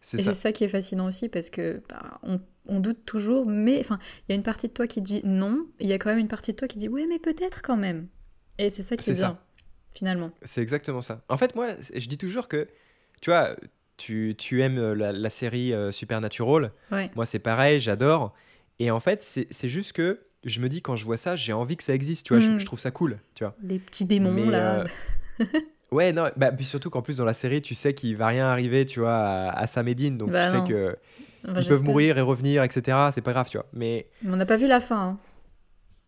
C'est et ça. c'est ça qui est fascinant aussi parce que bah, on, on doute toujours, mais enfin, il y a une partie de toi qui dit non, il y a quand même une partie de toi qui dit ouais, mais peut-être quand même. Et c'est ça qui est, ça. bien, finalement. C'est exactement ça. En fait, moi, je dis toujours que, tu vois, tu, tu aimes euh, la, la série euh, Supernatural. Ouais. Moi, c'est pareil, j'adore. Et en fait, c'est juste que je me dis, quand je vois ça, j'ai envie que ça existe, tu vois. je- Mm. Je, trouve ça cool, tu vois. Les petits démons, Mais, là. euh, *laughs* ouais, non, bah, puis surtout qu'en plus, dans la série, tu sais qu'il va rien arriver, tu vois, à, à Sam et Dean. Donc, Bah tu sais que Enfin, ils peuvent mourir et revenir, etc. C'est pas grave, tu vois. Mais Mais on n'a pas vu la fin.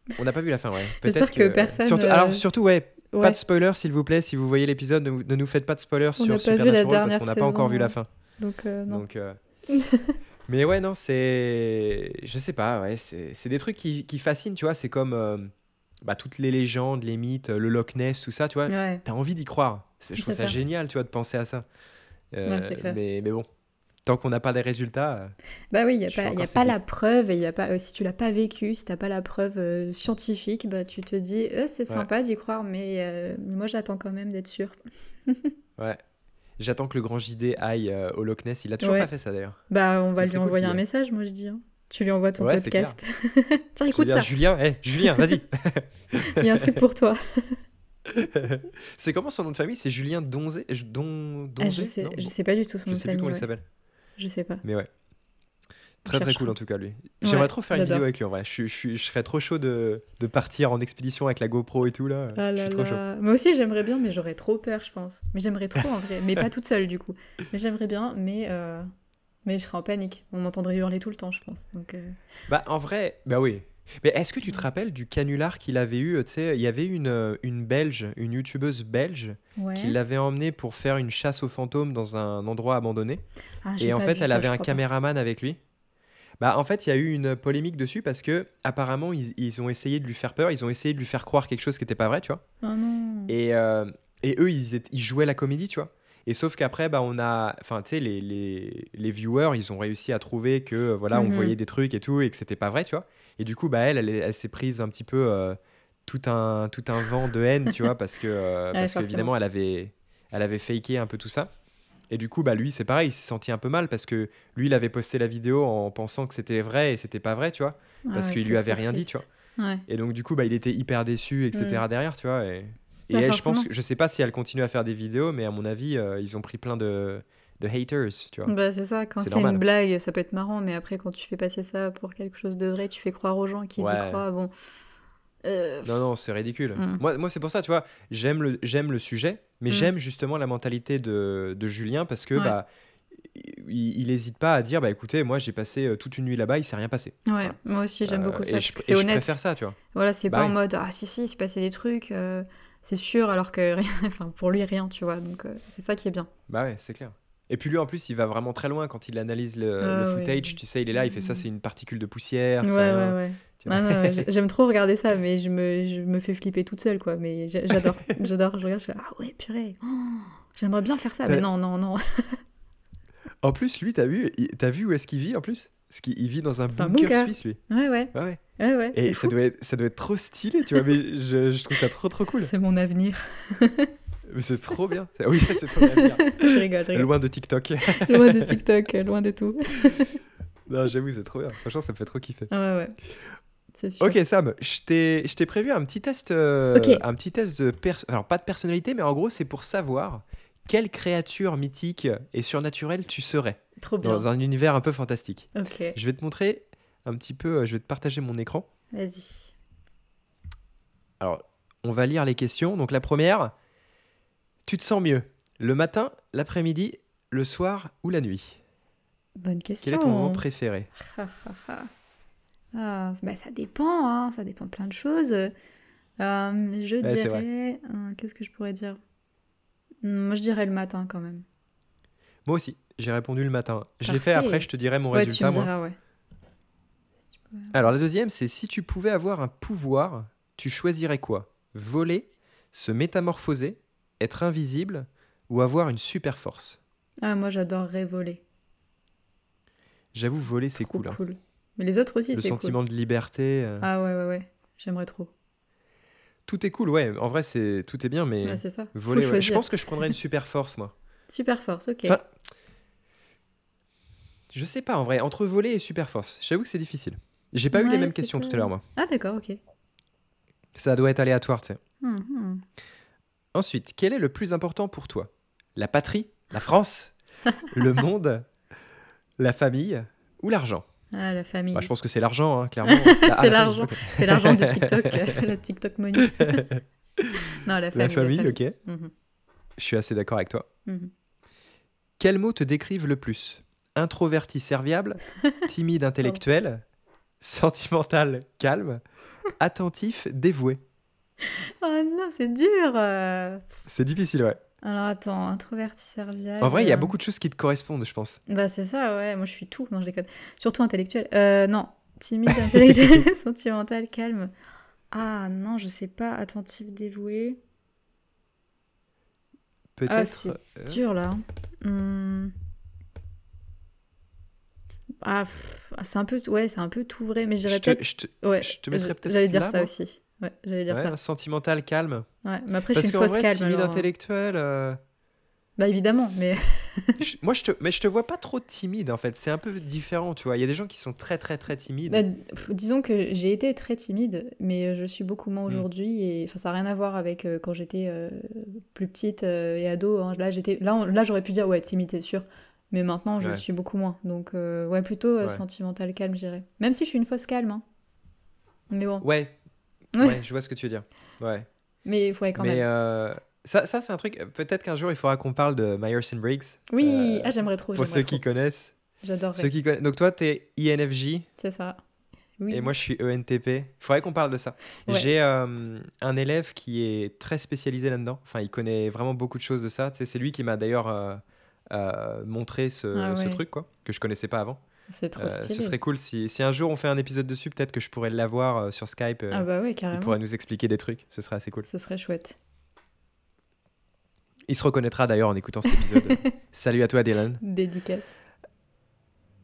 hein. on n'a pas vu la fin, ouais. *laughs* J'espère Peut-être que personne, Surtout, euh, Alors, surtout, ouais, Ouais. pas de spoiler, s'il vous plaît. Si vous voyez l'épisode, ne, ne nous faites pas de spoiler On sur n'a pas vu la Supernatural parce dernière qu'on n'a pas encore vu la fin. Donc, euh, non. Donc, euh, *laughs* mais ouais, non, c'est. Je sais pas, ouais, c'est c'est des trucs qui, qui fascinent, tu vois. C'est comme bah, toutes les légendes, les mythes, le Loch Ness, tout ça, tu vois. Ouais. T'as envie d'y croire. Je trouve ça, ça. génial, tu vois, de penser à ça. Euh, Ouais, clair. mais, mais bon, tant qu'on n'a pas les résultats. euh, Bah oui, il n'y a pas, y a pas la preuve, et y a pas, euh, si tu l'as pas vécu, si t'as pas la preuve euh, scientifique, bah tu te dis, c'est Ouais. sympa d'y croire, mais moi j'attends quand même d'être sûr. *laughs* ouais. J'attends que le grand JD aille au Loch Ness. Il a toujours pas fait ça d'ailleurs. Bah on va lui envoyer un message, moi je dis. hein. Tu lui envoies ton Ouais, podcast. *laughs* Tiens, Je écoute ça, Julien, hey, Julien, vas-y. *laughs* il y a un truc pour toi. *laughs* c'est comment son nom de famille? C'est Julien Donzé Don, Ah, je, sais, Non, je sais pas du tout son je nom de sais plus famille. comment il s'appelle. Je sais pas. Mais ouais. Très très cool en tout cas lui. Ouais, J'aimerais trop faire une vidéo avec lui en vrai. Je, je, je serais trop chaud de, de partir en expédition avec la GoPro et tout là. Ah je là suis trop chaud. là. Moi aussi j'aimerais bien, mais j'aurais trop peur, je pense. Mais j'aimerais trop en vrai, mais pas toute seule du coup. Mais j'aimerais bien, mais euh, mais je serais en panique. On m'entendrait hurler tout le temps, je pense. Donc euh, Bah en vrai, bah oui. Mais est-ce que tu te rappelles du canular qu'il avait eu Tu sais, il y avait une, euh, une belge, une youtubeuse belge, ouais. qui l'avait emmené pour faire une chasse aux fantômes dans un endroit abandonné. Ah, Et en fait, elle ça, avait un pas. caméraman avec lui. Bah, en fait, il y a eu une polémique dessus parce que apparemment, ils, ils ont essayé de lui faire peur, ils ont essayé de lui faire croire quelque chose qui n'était pas vrai, tu vois. Ah non. Et, euh, et eux, ils, étaient- ils jouaient la comédie, tu vois. Et sauf qu'après, bah, on a, enfin, tu sais, les, les, les viewers, ils ont réussi à trouver que, euh, voilà, on Mhm. voyait des trucs et tout, et que c'était pas vrai, tu vois. Et du coup, bah, elle, elle, est- elle s'est prise un petit peu euh, tout un, tout un vent de haine, tu vois, parce que, euh, *laughs* parce qu'évidemment, elle avait, elle avait faké un peu tout ça. Et du coup, bah, lui, c'est pareil, il s'est senti un peu mal parce que lui, il avait posté la vidéo en pensant que c'était vrai et c'était pas vrai, tu vois. Ah parce ouais, qu'il lui avait rien dit, tu. Ouais. Et donc, du coup, bah, il était hyper déçu, etc. Mm. derrière, tu vois. Et, et Bah, elle, je pense, je sais pas si elle continue à faire des vidéos, mais à mon avis, euh, ils ont pris plein de, de haters, tu vois. Bah, c'est ça, quand C'est c'est une blague, ça peut être marrant, mais après, quand tu fais passer ça pour quelque chose de vrai, tu fais croire aux gens qu'ils Ouais. y croient. Bon. Euh, Non, non, c'est ridicule. Mm. Moi, moi c'est pour ça, tu vois, j'aime le, j'aime le sujet, mais Mm. j'aime justement la mentalité de, de Julien parce que, Ouais. bah, il n'hésite pas à dire, bah écoutez, moi j'ai passé euh, toute une nuit là-bas, il s'est rien passé. Ouais, Voilà. moi aussi, j'aime Euh, beaucoup ça, et parce je, que et c'est je honnête. préfère ça, tu vois. Voilà, c'est Bah pas en mode ah si si, c'est passé des trucs, euh, c'est sûr, alors que rien, *laughs* enfin pour lui rien, tu vois. Donc euh, c'est ça qui est bien. Bah ouais, c'est clair. Et puis lui, en plus, il va vraiment très loin quand il analyse le, Ah le oui. footage. Tu sais, il est là, il fait ça, Mm. c'est une particule de poussière. Ouais ça, ouais hein, ouais. Non, *laughs* j'aime trop regarder ça, mais je me, je me fais flipper toute seule quoi. Mais j'a- j'adore, *laughs* j'adore. Je regarde, je fais ah ouais purée. Oh, J'aimerais bien faire ça, mais non non non. En plus, lui, t'as vu, vu où est-ce qu'il vit en plus? Parce qu'il il vit dans un C'est un bunker, bunker. suisse, lui. Ouais ouais Ouais, ouais. Et ça fou. doit, être, ça doit être trop stylé, tu vois. Mais je, je trouve ça trop, trop cool. C'est mon avenir. *laughs* Mais c'est trop bien. Oui, c'est trop bien. *laughs* je rigole, je rigole. Loin de TikTok. *laughs* Loin de TikTok, loin de tout. non, j'avoue, c'est trop bien. Franchement, ça me fait trop kiffer. Ah ouais ouais. C'est sûr. Ok Sam, je t'ai prévu un petit test, euh, un petit test de alors pas de personnalité, mais en gros c'est pour savoir quelle créature mythique et surnaturelle tu serais Trop bien. dans un univers un peu fantastique. Ok. Je vais te montrer un petit peu, euh, je vais te partager mon écran. Vas-y. Alors on va lire les questions. Donc la première, tu te sens mieux le matin, l'après-midi, le soir ou la nuit? Bonne question. Quel est ton moment préféré? Ah, bah, ça dépend, hein, ça dépend de plein de choses. Euh, je Ouais, dirais. euh, Qu'est-ce que je pourrais dire? Hmm, Moi, je dirais le matin quand même. Moi aussi, j'ai répondu le matin. Je l'ai fait après, je te dirai mon ouais, tu résultat me moi. diras, ouais. Si tu pouvais- Alors la deuxième, c'est si tu pouvais avoir un pouvoir, tu choisirais quoi? Voler, se métamorphoser, être invisible ou avoir une super force? Ah, moi, j'adorerais voler. J'avoue, voler, c'est Trop cool. hein. Mais les autres aussi, Le c'est sentiment cool. de liberté, euh, Ah, ouais, ouais, ouais. J'aimerais trop. tout est cool, ouais. En vrai, c'est tout est bien, mais Ouais, c'est ça. Faut voler, ouais. je pense que je prendrais une super force, moi. Super force, ok. Enfin, Je sais pas, en vrai, entre voler et super force, j'avoue que c'est difficile. J'ai pas eu les mêmes questions pas- tout à l'heure, moi. Ah, d'accord, ok. Ça doit être aléatoire, tu sais. Hmm, hmm. Ensuite, quel est le plus important pour toi? La patrie La France *laughs* le monde, la famille ou l'argent? Ah, la famille. Bah, Je pense que c'est l'argent, hein, clairement. *laughs* C'est Ah, la l'argent. C'est l'argent de TikTok, *laughs* la TikTok money. non, la famille. La famille, ok. Mhm, Je suis assez d'accord avec toi. mhm. Quels mots te décrivent le plus? Introverti serviable, *laughs* timide intellectuel, sentimental calme, attentif dévoué? Oh non, c'est dur. euh. C'est difficile, ouais. Alors attends, introverti serviable. En vrai, il y a euh, beaucoup de choses qui te correspondent, je pense. Bah c'est ça, ouais. Moi je suis tout. Non, je déconne. Surtout intellectuel. Euh, non, timide, *laughs* intellectuel, *laughs* sentimental, calme. Ah non, je sais pas. Attentif, dévoué. Peut-être. c'est euh, Dur là. Hmm. Ah, c'est un peu, ouais, c'est un peu tout vrai, mais je je dirais peut-être. je te- Ouais, je te mettrais je- peut-être J'allais dire là, ça moi. aussi. Ouais, j'allais dire ouais, ça. sentimental calme. Ouais, mais après je Parce suis une fausse vrai, calme. timide alors. intellectuel. euh, Bah évidemment, mais *laughs* je- moi, je te, mais je te vois pas trop timide en fait. C'est un peu différent, tu vois. Il y a des gens qui sont très, très, très timides. Bah, disons que j'ai été très timide, mais je suis beaucoup Mm. moins aujourd'hui et enfin ça n'a rien à voir avec euh, quand j'étais euh, plus petite euh, et ado. hein. Là j'étais, là, on- là j'aurais pu dire ouais timide c'est sûr, mais maintenant je Ouais. le suis beaucoup moins. Donc ouais plutôt Ouais. sentimental calme je dirais. Même si je suis une fausse calme. hein. Mais bon, Ouais. Ouais. *laughs* ouais, je vois ce que tu veux dire. Ouais. mais ouais quand mais même. Euh, ça, ça c'est un truc. Peut-être qu'un jour, il faudra qu'on parle de Myers-Briggs. Oui, euh, ah j'aimerais trop. Pour ceux qui connaissent. J'adorerais. Ceux qui connaissent. Donc toi, t'es INFJ C'est ça. Oui. et moi, je suis ENTP. Il faudrait qu'on parle de ça. Ouais. J'ai euh, un élève qui est très spécialisé là-dedans. Enfin, il connaît vraiment beaucoup de choses de ça. Tu sais, c'est lui qui m'a d'ailleurs euh, euh, montré ce, Ah ce truc, quoi, que je connaissais pas avant. c'est trop Euh, stylé. ce serait cool si, si un jour on fait un épisode dessus, peut-être que je pourrais l'avoir euh, sur Skype. euh, Ah bah il carrément. pourrait nous expliquer des trucs. Ce serait assez cool. Ce serait chouette. Il se reconnaîtra d'ailleurs en écoutant cet épisode. *laughs* Salut à toi, Dylan. Dédicace.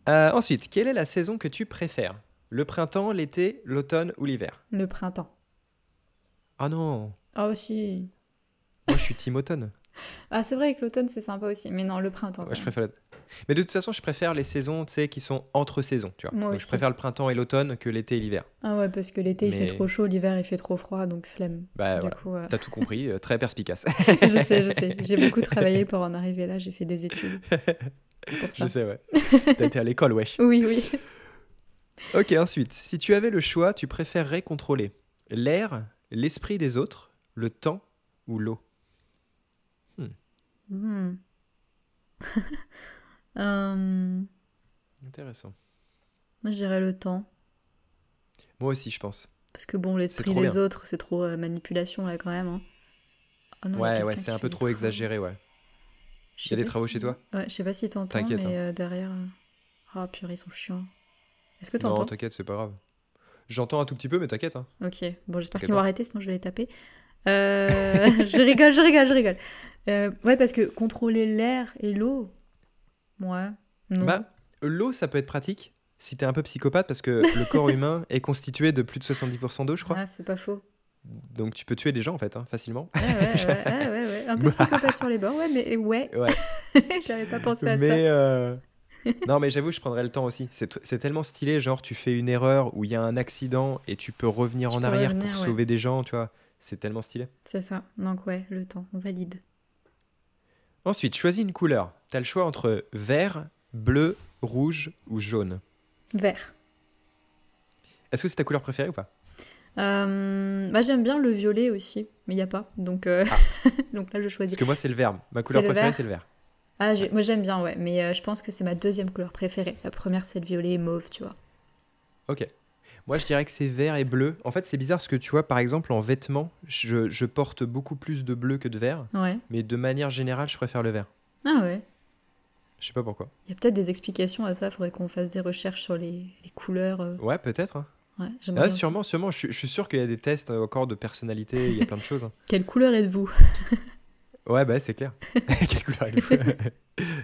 Euh, ensuite, quelle est la saison que tu préfères? Le printemps, l'été, l'automne ou l'hiver? Le printemps. Ah non, Ah aussi. moi je suis team automne. *laughs* Ah c'est vrai que l'automne c'est sympa aussi, mais non le printemps. Ouais, je préfère. Mais de toute façon, je préfère les saisons tu sais, qui sont entre saisons. Tu vois. Moi Donc, je aussi. préfère le printemps et l'automne que l'été et l'hiver. Ah ouais, parce que l'été il fait trop chaud, l'hiver il fait trop froid, donc flemme. Bah du voilà, coup, euh, t'as tout compris, euh, très perspicace. *laughs* je sais, je sais. J'ai beaucoup *laughs* travaillé pour en arriver là, j'ai fait des études. C'est pour ça. je sais, ouais. T'as été à l'école, wesh. Oui, oui. Ok, ensuite, si tu avais le choix, tu préférerais contrôler l'air, l'esprit des autres, le temps ou l'eau? Hmm. *laughs* Euh, Intéressant. je dirais le temps. Moi aussi, je pense. Parce que bon, l'esprit des bien. autres, c'est trop euh, manipulation là quand même. hein. Non, ouais, ouais, c'est un peu trop exagéré, ouais. Il y a des travaux si- chez toi? Ouais, je sais pas si t'entends, mais hein. euh, derrière. Ah purée, ils sont chiants. Est-ce que Non, t'entends t'inquiète, c'est pas grave. J'entends un tout petit peu, mais t'inquiète. Hein. Ok, bon, j'espère qu'ils vont arrêter, sinon je vais les taper. Euh, *laughs* je rigole, je rigole, je rigole. Euh, ouais, parce que contrôler l'air et l'eau, ouais, non. Bah, l'eau, ça peut être pratique si t'es un peu psychopathe parce que le *laughs* corps humain est constitué de plus de 70% d'eau, je crois. Ah, c'est pas faux. Donc tu peux tuer des gens en fait, hein, facilement. Ouais, ouais, ouais, *laughs* ouais, ouais, ouais. Un peu psychopathe sur les bords, ouais, mais ouais, *laughs* Ouais. j'avais pas pensé à ça. euh, non, mais j'avoue, je prendrais le temps aussi. C'est tellement stylé, genre tu fais une erreur ou il y a un accident et tu peux revenir Tu en peux arrière revenir, pour sauver des gens, tu vois. C'est tellement stylé. C'est ça. Donc, ouais, le temps, on valide. Ensuite, choisis une couleur. T'as le choix entre vert, bleu, rouge ou jaune. Vert. Est-ce que c'est ta couleur préférée ou pas? Euh, bah, j'aime bien le violet aussi, mais il n'y a pas. Donc, euh, *laughs* donc là, je Parce choisis. que moi, c'est le vert. Ma couleur le préférée, c'est le vert. Ah, moi j'aime bien, ouais, mais euh, je pense que c'est ma deuxième couleur préférée. La première, c'est le violet et mauve, tu vois. Ok. Moi, je dirais que c'est vert et bleu. En fait, c'est bizarre parce que tu vois, par exemple, en vêtements, je, je porte beaucoup plus de bleu que de vert. Ouais. Mais de manière générale, je préfère le vert. Ah ouais. Je sais pas pourquoi. Il y a peut-être des explications à ça, faudrait qu'on fasse des recherches sur les, les couleurs. euh. Ouais, peut-être. hein. Ouais, j'aimerais Ah, bien sûrement, sûrement. Je, suis- je suis sûr qu'il y a des tests euh, encore de personnalité. Il y a plein de choses. hein. *laughs* Quelle couleur êtes-vous? Ouais, bah, c'est clair. *laughs* *laughs* Quelle couleur êtes-vous?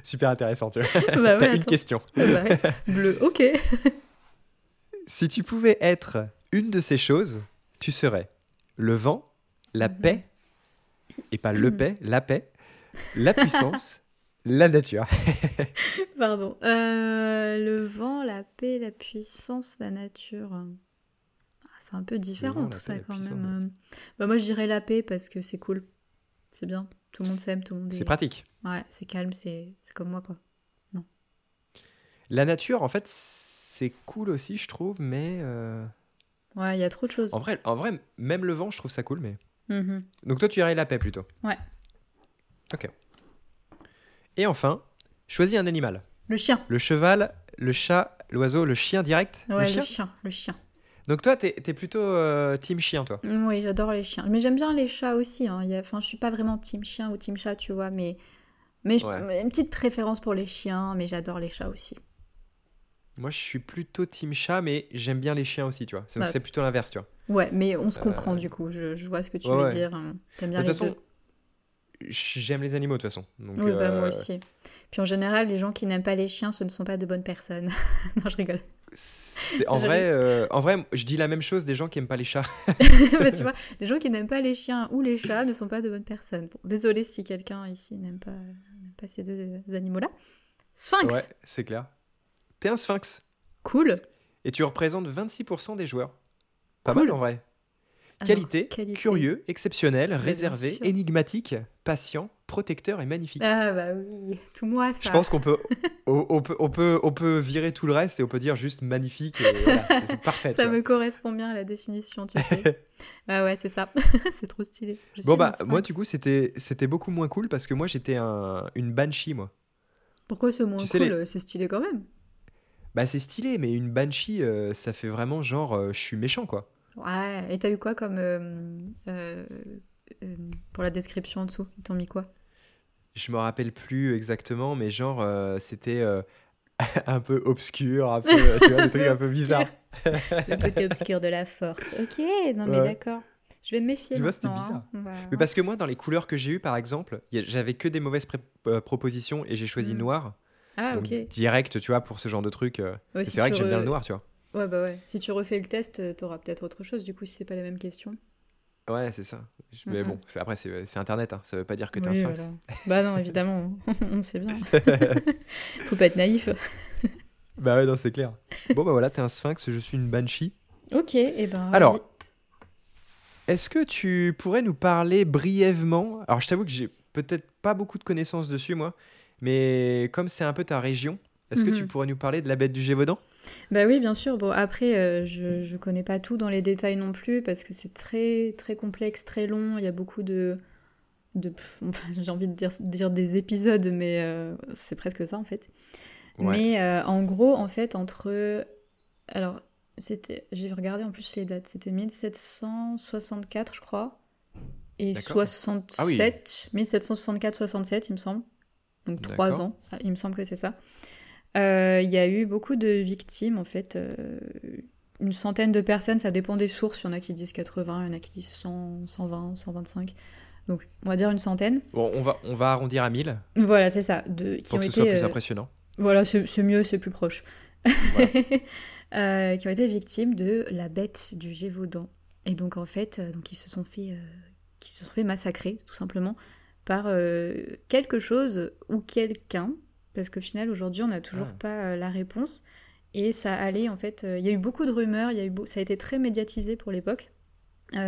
Super intéressant, tu vois. Bah T'as ouais, une attends. question. Ah bah ouais. Bleu, ok. Si tu pouvais être une de ces choses, tu serais le vent, la Mhm. paix, et pas le paix, la paix, la *laughs* puissance, la nature. *laughs* Pardon. Euh, le vent, la paix, la puissance, la nature. Ah, c'est un peu différent vent, tout ça quand même. Bah, moi je dirais la paix parce que c'est cool. C'est bien. Tout le monde s'aime, tout le monde est. C'est pratique. Ouais, c'est calme, c'est comme moi, quoi. La nature, en fait, c'est cool aussi, je trouve, mais euh, Ouais, il y a trop de choses. en vrai, en vrai, même le vent, je trouve ça cool, mais. Mhm. Donc toi, tu irais la paix plutôt? Ouais. Ok. Et enfin, choisis un animal. Le chien. Le cheval, le chat, l'oiseau, le chien direct? Ouais, le chien? le chien. Donc toi, t'es es plutôt euh, team chien, toi? Mm, Oui, j'adore les chiens. Mais j'aime bien les chats aussi. Hein. Il y a- Enfin, je suis pas vraiment team chien ou team chat, tu vois, mais, mais je- Ouais. une petite préférence pour les chiens, mais j'adore les chats aussi. Moi, je suis plutôt team chat, mais j'aime bien les chiens aussi, tu vois. C'est Ouais. c'est plutôt l'inverse, tu vois. Ouais, mais on se comprend du coup. Je, je vois ce que tu Euh, ouais, veux ouais. dire. hein. T'aimes bien De les toute façon, j'aime les animaux, de toute façon. Donc, Oui, bah, moi euh, aussi. Puis en général, les gens qui n'aiment pas les chiens, ce ne sont pas de bonnes personnes. *laughs* non, je rigole. En vrai, euh, en vrai, je dis la même chose des gens qui aiment pas les chats. *laughs* Bah, tu *laughs* vois, les gens qui n'aiment pas les chiens ou les chats ne sont pas de bonnes personnes. Bon, désolé si quelqu'un ici n'aime pas, pas ces deux animaux-là. Sphinx Ouais, c'est clair. T'es un sphinx. Cool Et tu représentes 26% des joueurs. Pas Cool. mal en vrai. Alors, Qualité, curieux, exceptionnel, réservé, énigmatique, patient, protecteur et magnifique. Ah bah oui, tout moi ça. Je pense qu'on peut, on, on peut, on peut, on peut virer tout le reste et on peut dire juste magnifique. Et voilà, c'est- *laughs* c'est parfait. ça me correspond bien à la définition, tu sais. *laughs* ah ouais, c'est ça. *laughs* c'est trop stylé. Je Bon bah moi du coup c'était c'était beaucoup moins cool parce que moi j'étais un, une banshee moi. Pourquoi c'est moins tu cool les- C'est stylé quand même. Bah c'est stylé mais une banshee euh, ça fait vraiment genre euh, je suis méchant quoi. Ouais, et t'as eu quoi comme... euh, pour la description en dessous, ils t'ont mis quoi? Je me rappelle plus exactement mais genre c'était *laughs* un peu obscur, un peu tu vois des trucs un peu *laughs* bizarres. *laughs* Le côté obscur de la force. Ok, non mais Ouais. d'accord. Je vais me méfier Tu vois, c'était bizarre. hein. Mais parce que moi dans les couleurs que j'ai eues par exemple, j'avais que des mauvaises propositions et j'ai choisi Mm. noir. Ah Donc, ok. direct tu vois pour ce genre de truc. euh, Ouais, et si c'est vrai que j'aime bien le noir tu vois. Ouais, bah ouais. Si tu refais le test, euh, t'auras peut-être autre chose, du coup, si c'est pas la même question. Ouais c'est ça. Mais bon après c'est internet hein, ça veut pas dire que t'es un Oui, sphinx. voilà. Bah non, évidemment, *laughs* on sait bien. *laughs* Faut pas être naïf. *laughs* Bah ouais non c'est clair. Bon bah voilà t'es un sphinx je suis une banshee. Ok, et ben. Alors. Est-ce que tu pourrais nous parler brièvement? Alors, je t'avoue que j'ai peut-être pas beaucoup de connaissances dessus, moi, mais comme c'est un peu ta région, est-ce que tu Mhm. pourrais nous parler de la bête du Gévaudan? Bah oui, bien sûr. Bon, après, euh, je, je connais pas tout dans les détails non plus parce que c'est très, très complexe, très long. Il y a beaucoup de. de *laughs* enfin, J'ai envie de dire, dire des épisodes, mais euh, c'est presque ça en fait. Ouais. Mais euh, en gros, en fait, entre. Alors, c'était. J'ai regardé en plus les dates. C'était 1764, je crois. Et D'accord. 67. 1764-67, il me semble. Donc trois ans. Ah, Il me semble que c'est ça. Euh, Il y a eu beaucoup de victimes, en fait. euh, une centaine de personnes, ça dépend des sources. Il y en a qui disent 80, il y en a qui disent 100, 120, 125. Donc, on va dire une centaine. Bon, on va, on va arrondir à 1000 Voilà, c'est ça. De, qui pour ont que ce soit plus euh, impressionnant. voilà, c'est mieux, c'est plus proche. Voilà. *laughs* Qui ont été victimes de la bête du Gévaudan. Et donc en fait, donc ils se sont fait, qui se sont fait massacrer tout simplement par euh, quelque chose ou quelqu'un, parce qu'au final aujourd'hui on n'a toujours Ah. pas euh, la réponse. Et ça allait en fait, euh, il y a eu beaucoup de rumeurs, il y a eu ça a été très médiatisé pour l'époque. Il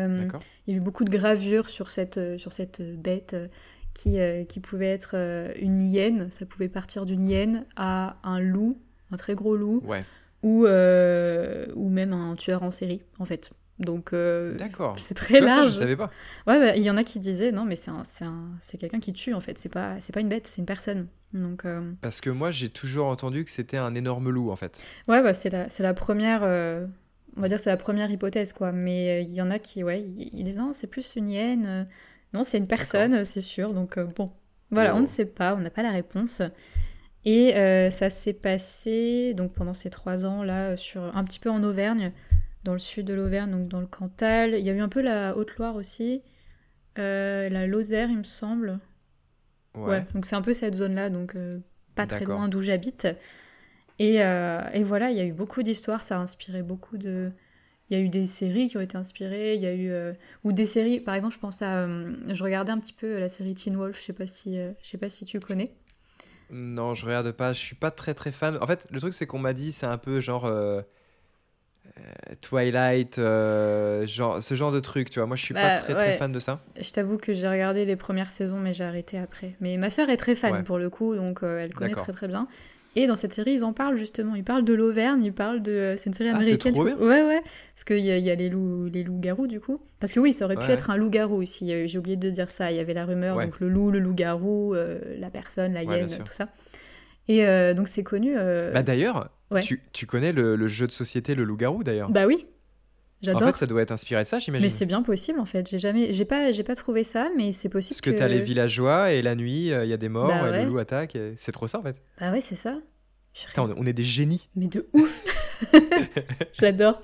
y a eu beaucoup de gravures sur cette, sur cette bête qui, qui pouvait être une hyène. Ça pouvait partir d'une hyène à un loup, un très gros loup, Ouais, ou, euh, ou même un tueur en série, en fait. Donc, euh, d'accord. c'est très vois, ça, large. je savais pas. Ouais, bah, il y en a qui disaient non, mais c'est un- c'est un- c'est quelqu'un qui tue, en fait. C'est pas, c'est pas une bête, c'est une personne. Donc, euh, Parce que moi, j'ai toujours entendu que c'était un énorme loup, en fait. Ouais, bah, c'est la, c'est la première, euh, on va dire c'est la première hypothèse, quoi. Mais il y en a qui, ouais, ils disent non, c'est plus une hyène. Non, c'est une personne, c'est sûr. Donc, bon, voilà, Wow. on ne sait pas, on n'a pas la réponse. Et ça s'est passé, donc pendant ces trois ans, là, sur, un petit peu en Auvergne, dans le sud de l'Auvergne, donc dans le Cantal. Il y a eu un peu la Haute-Loire aussi, euh, la Lozère, il me semble. Ouais. Ouais, donc c'est un peu cette zone-là, donc euh, pas très loin d'où j'habite. Et, euh, et voilà, il y a eu beaucoup d'histoires, ça a inspiré beaucoup de... Il y a eu des séries qui ont été inspirées, il y a eu... Ou des séries, par exemple, je pense à... je regardais un petit peu la série Teen Wolf, je sais pas si, je sais pas si tu connais. Non, je regarde pas. Je suis pas très très fan. En fait, le truc, c'est qu'on m'a dit, c'est un peu genre. Euh, Twilight, euh, genre, ce genre de truc, tu vois. Moi, je suis Bah, pas très, très ouais. fan de ça. Je t'avoue que j'ai regardé les premières saisons, mais j'ai arrêté après. Mais ma sœur est très fan Ouais. pour le coup, donc euh, elle connaît très très bien. Et dans cette série, ils en parlent justement. Ils parlent de l'Auvergne, ils parlent de. C'est une série Ah, c'est américaine. trop du coup. bien. Ouais, ouais. Parce qu'il y y a les loups, les loups-garous du coup. Parce que oui, ça aurait pu être un loup-garou euh, J'ai oublié de dire ça. Il y avait la rumeur, donc le loup, le loup-garou, euh, la personne, la hyène, tout ça. Et donc c'est connu. Bah d'ailleurs, Ouais. tu, tu connais le, le jeu de société Le Loup-Garou d'ailleurs? Bah oui. en J'adore. fait, ça doit être inspiré de ça, j'imagine. mais c'est bien possible en fait. J'ai jamais, j'ai pas, j'ai pas trouvé ça, mais c'est possible Parce que t'as les villageois et la nuit, euh, il y a des morts, Bah et ouais. le loup attaque. et C'est trop ça en fait. Bah ouais, c'est ça. Putain, on, est des génies. Mais de ouf *laughs* J'adore.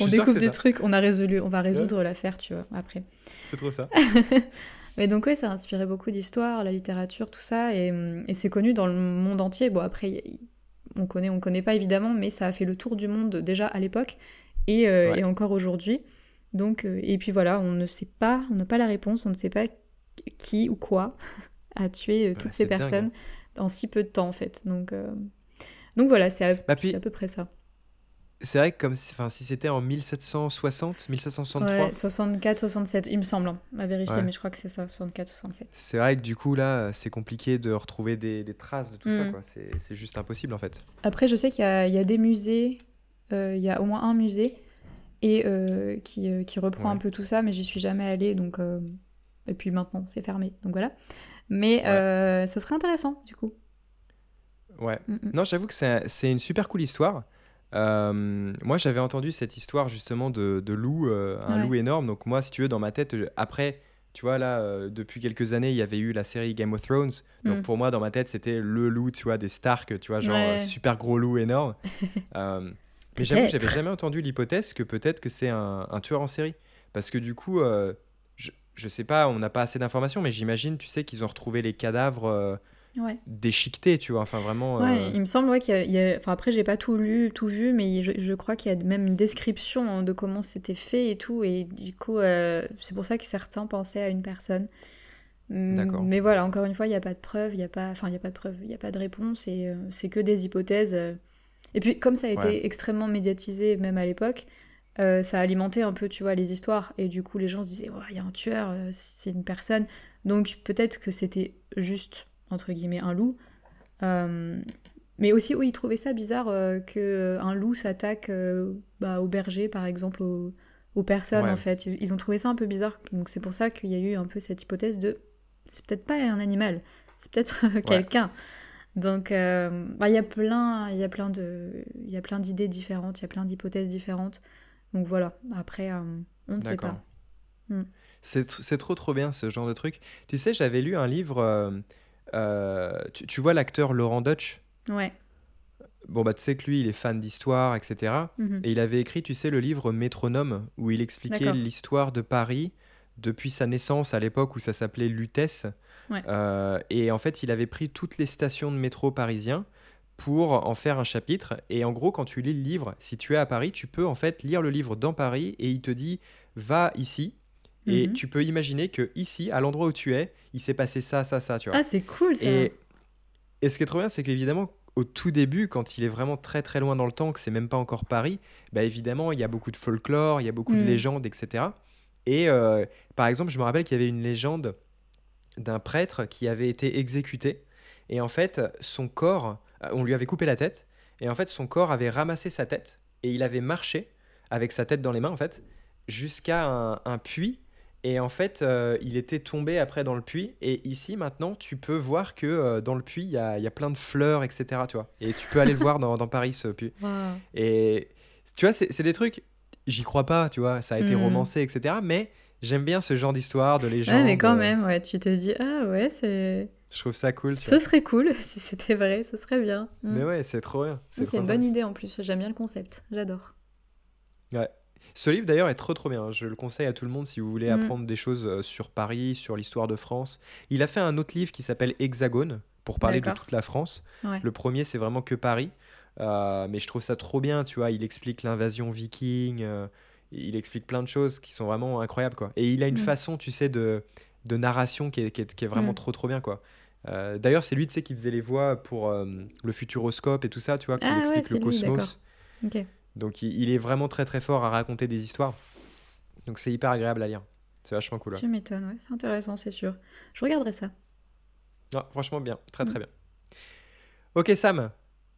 On que découvre des ça. trucs, on a résolu, on va résoudre l'affaire, tu vois, après. C'est trop ça. *laughs* Mais donc ouais, ça a inspiré beaucoup d'histoires, la littérature, tout ça, et, hum, et c'est connu dans le monde entier. Bon après, y- on connaît, on connaît pas évidemment, mais ça a fait le tour du monde déjà à l'époque et, euh, Ouais. et encore aujourd'hui. Donc euh, et puis voilà, on ne sait pas, on n'a pas la réponse, on ne sait pas qui ou quoi *laughs* a tué euh, toutes Ouais, ces dingue, personnes en si peu de temps en fait. Donc donc voilà, c'est à, Bah, puis- c'est à peu près ça. C'est vrai que comme si, enfin, si c'était en 1760, 1763, Ouais, 64, 67, il me semble, hein, à vérifier, Ouais. mais je crois que c'est ça, 64, 67. c'est vrai que du coup là, c'est compliqué de retrouver des, des traces de tout ça. Mm. quoi. C'est juste impossible en fait. Après, je sais qu'il y a, il y a des musées, euh, il y a au moins un musée et euh, qui, euh, qui reprend Ouais. un peu tout ça, mais j'y suis jamais allée, donc et puis maintenant c'est fermé, donc voilà. Mais ça serait intéressant du coup. Ouais. Mm, mm. Non, j'avoue que c'est c'est une super cool histoire. Euh, moi, j'avais entendu cette histoire justement de, de loup, euh, un Ouais. loup énorme. Donc moi, si tu veux, dans ma tête, après, tu vois, là, euh, depuis quelques années, il y avait eu la série Game of Thrones. Donc Mm. pour moi, dans ma tête, c'était le loup, tu vois, des Stark, tu vois, genre Ouais. super gros loup énorme. *laughs* Mais j'avoue j'avais jamais entendu l'hypothèse que peut-être que c'est un, un tueur en série. Parce que du coup, je, je sais pas, on n'a pas assez d'informations, mais j'imagine, tu sais, qu'ils ont retrouvé les cadavres Ouais. déchiquetés, tu vois, enfin vraiment... Ouais, euh, il me semble ouais, qu'il y a, il y a- Enfin, après, j'ai pas tout lu, tout vu, mais je, je crois qu'il y a même une description hein, de comment c'était fait et tout. Et du coup, euh, c'est pour ça que certains pensaient à une personne. Hum, D'accord. Mais voilà, encore une fois, il n'y a pas de preuve, il n'y a pas, enfin, il y a pas de preuve, il n'y a pas de réponse et euh, c'est que des hypothèses. Et puis, comme ça a été Ouais. extrêmement médiatisé, même à l'époque, euh, ça a alimenté un peu, tu vois, les histoires. Et du coup, les gens se disaient, Ouais, il y a un tueur, c'est une personne. Donc, peut-être que c'était juste, entre guillemets, un loup. Euh, mais aussi, oui, ils trouvaient ça bizarre euh, que un loup s'attaque euh, bah, aux bergers, par exemple, aux, aux personnes, Ouais. en fait. Ils, ils ont trouvé ça un peu bizarre. Donc, c'est pour ça qu'il y a eu un peu cette hypothèse de c'est peut-être pas un animal, c'est peut-être *laughs* quelqu'un. Donc, euh, bah, il y a plein, il y a plein de, il y a plein d'idées différentes, il y a plein d'hypothèses différentes. Donc voilà. Après, euh, on ne sait pas. Tr- c'est trop trop bien ce genre de truc. Tu sais, j'avais lu un livre. Euh, tu, tu vois l'acteur Laurent Dutch? Ouais. Bon, bah, tu sais que lui, il est fan d'histoire, etc. Mhm. Et il avait écrit, tu sais, le livre Métronome, où il expliquait l'histoire de Paris depuis sa naissance à l'époque où ça s'appelait Lutèce. Ouais. Euh, et en fait, il avait pris toutes les stations de métro parisiens pour en faire un chapitre. Et en gros, quand tu lis le livre, si tu es à Paris, tu peux en fait lire le livre dans Paris et il te dit va ici. Et Mhm. tu peux imaginer que ici, à l'endroit où tu es, il s'est passé ça, ça, ça, tu vois. Ah, c'est cool ça. Et, et ce qui est trop bien, c'est qu'évidemment, au tout début, quand il est vraiment très très loin dans le temps, que c'est même pas encore Paris, bah évidemment, il y a beaucoup de folklore, il y a beaucoup de Mm. légendes, etc. Et euh, par exemple, je me rappelle qu'il y avait une légende d'un prêtre qui avait été exécuté. Et en fait, son corps, euh, on lui avait coupé la tête. Et en fait, son corps avait ramassé sa tête. Et il avait marché avec sa tête dans les mains, en fait, jusqu'à un, un puits. Et en fait, euh, il était tombé après dans le puits. Et ici, maintenant, tu peux voir que euh, dans le puits, il y a, y a plein de fleurs, etc. Tu vois. Et tu peux aller le voir dans, dans Paris, ce puits. Et tu vois, c'est des trucs, j'y crois pas, tu vois, ça a été Mm. romancé, etc. Mais j'aime bien ce genre d'histoire, de légende. Ouais, mais quand euh, même, ouais, tu te dis, ah ouais, c'est. Je trouve ça cool. Ce serait cool *laughs* si c'était vrai, ce serait bien. Mais ouais, c'est trop bien. C'est une bonne idée en plus, j'aime bien le concept, j'adore. Ce livre d'ailleurs est trop trop bien. Je le conseille à tout le monde si vous voulez Mm. apprendre des choses euh, sur Paris, sur l'histoire de France. Il a fait un autre livre qui s'appelle Hexagone pour parler de toute la France. Ouais. Le premier, c'est vraiment que Paris. Euh, mais je trouve ça trop bien, tu vois. Il explique l'invasion viking. euh, il explique plein de choses qui sont vraiment incroyables, quoi. Et il a une Mm. façon, tu sais, de, de narration qui est, qui est- qui est vraiment Mm. trop trop bien, quoi. Euh, D'ailleurs, c'est lui, tu sais, qui faisait les voix pour le Futuroscope et tout ça, tu vois, qui Ah ouais, explique le lui, cosmos. Donc il, il est vraiment très très fort à raconter des histoires. Donc c'est hyper agréable à lire. C'est vachement cool. ouais. Tu m'étonnes, ouais, c'est intéressant, c'est sûr. Je regarderai ça. Non, franchement bien, très Mm. très bien. Ok Sam,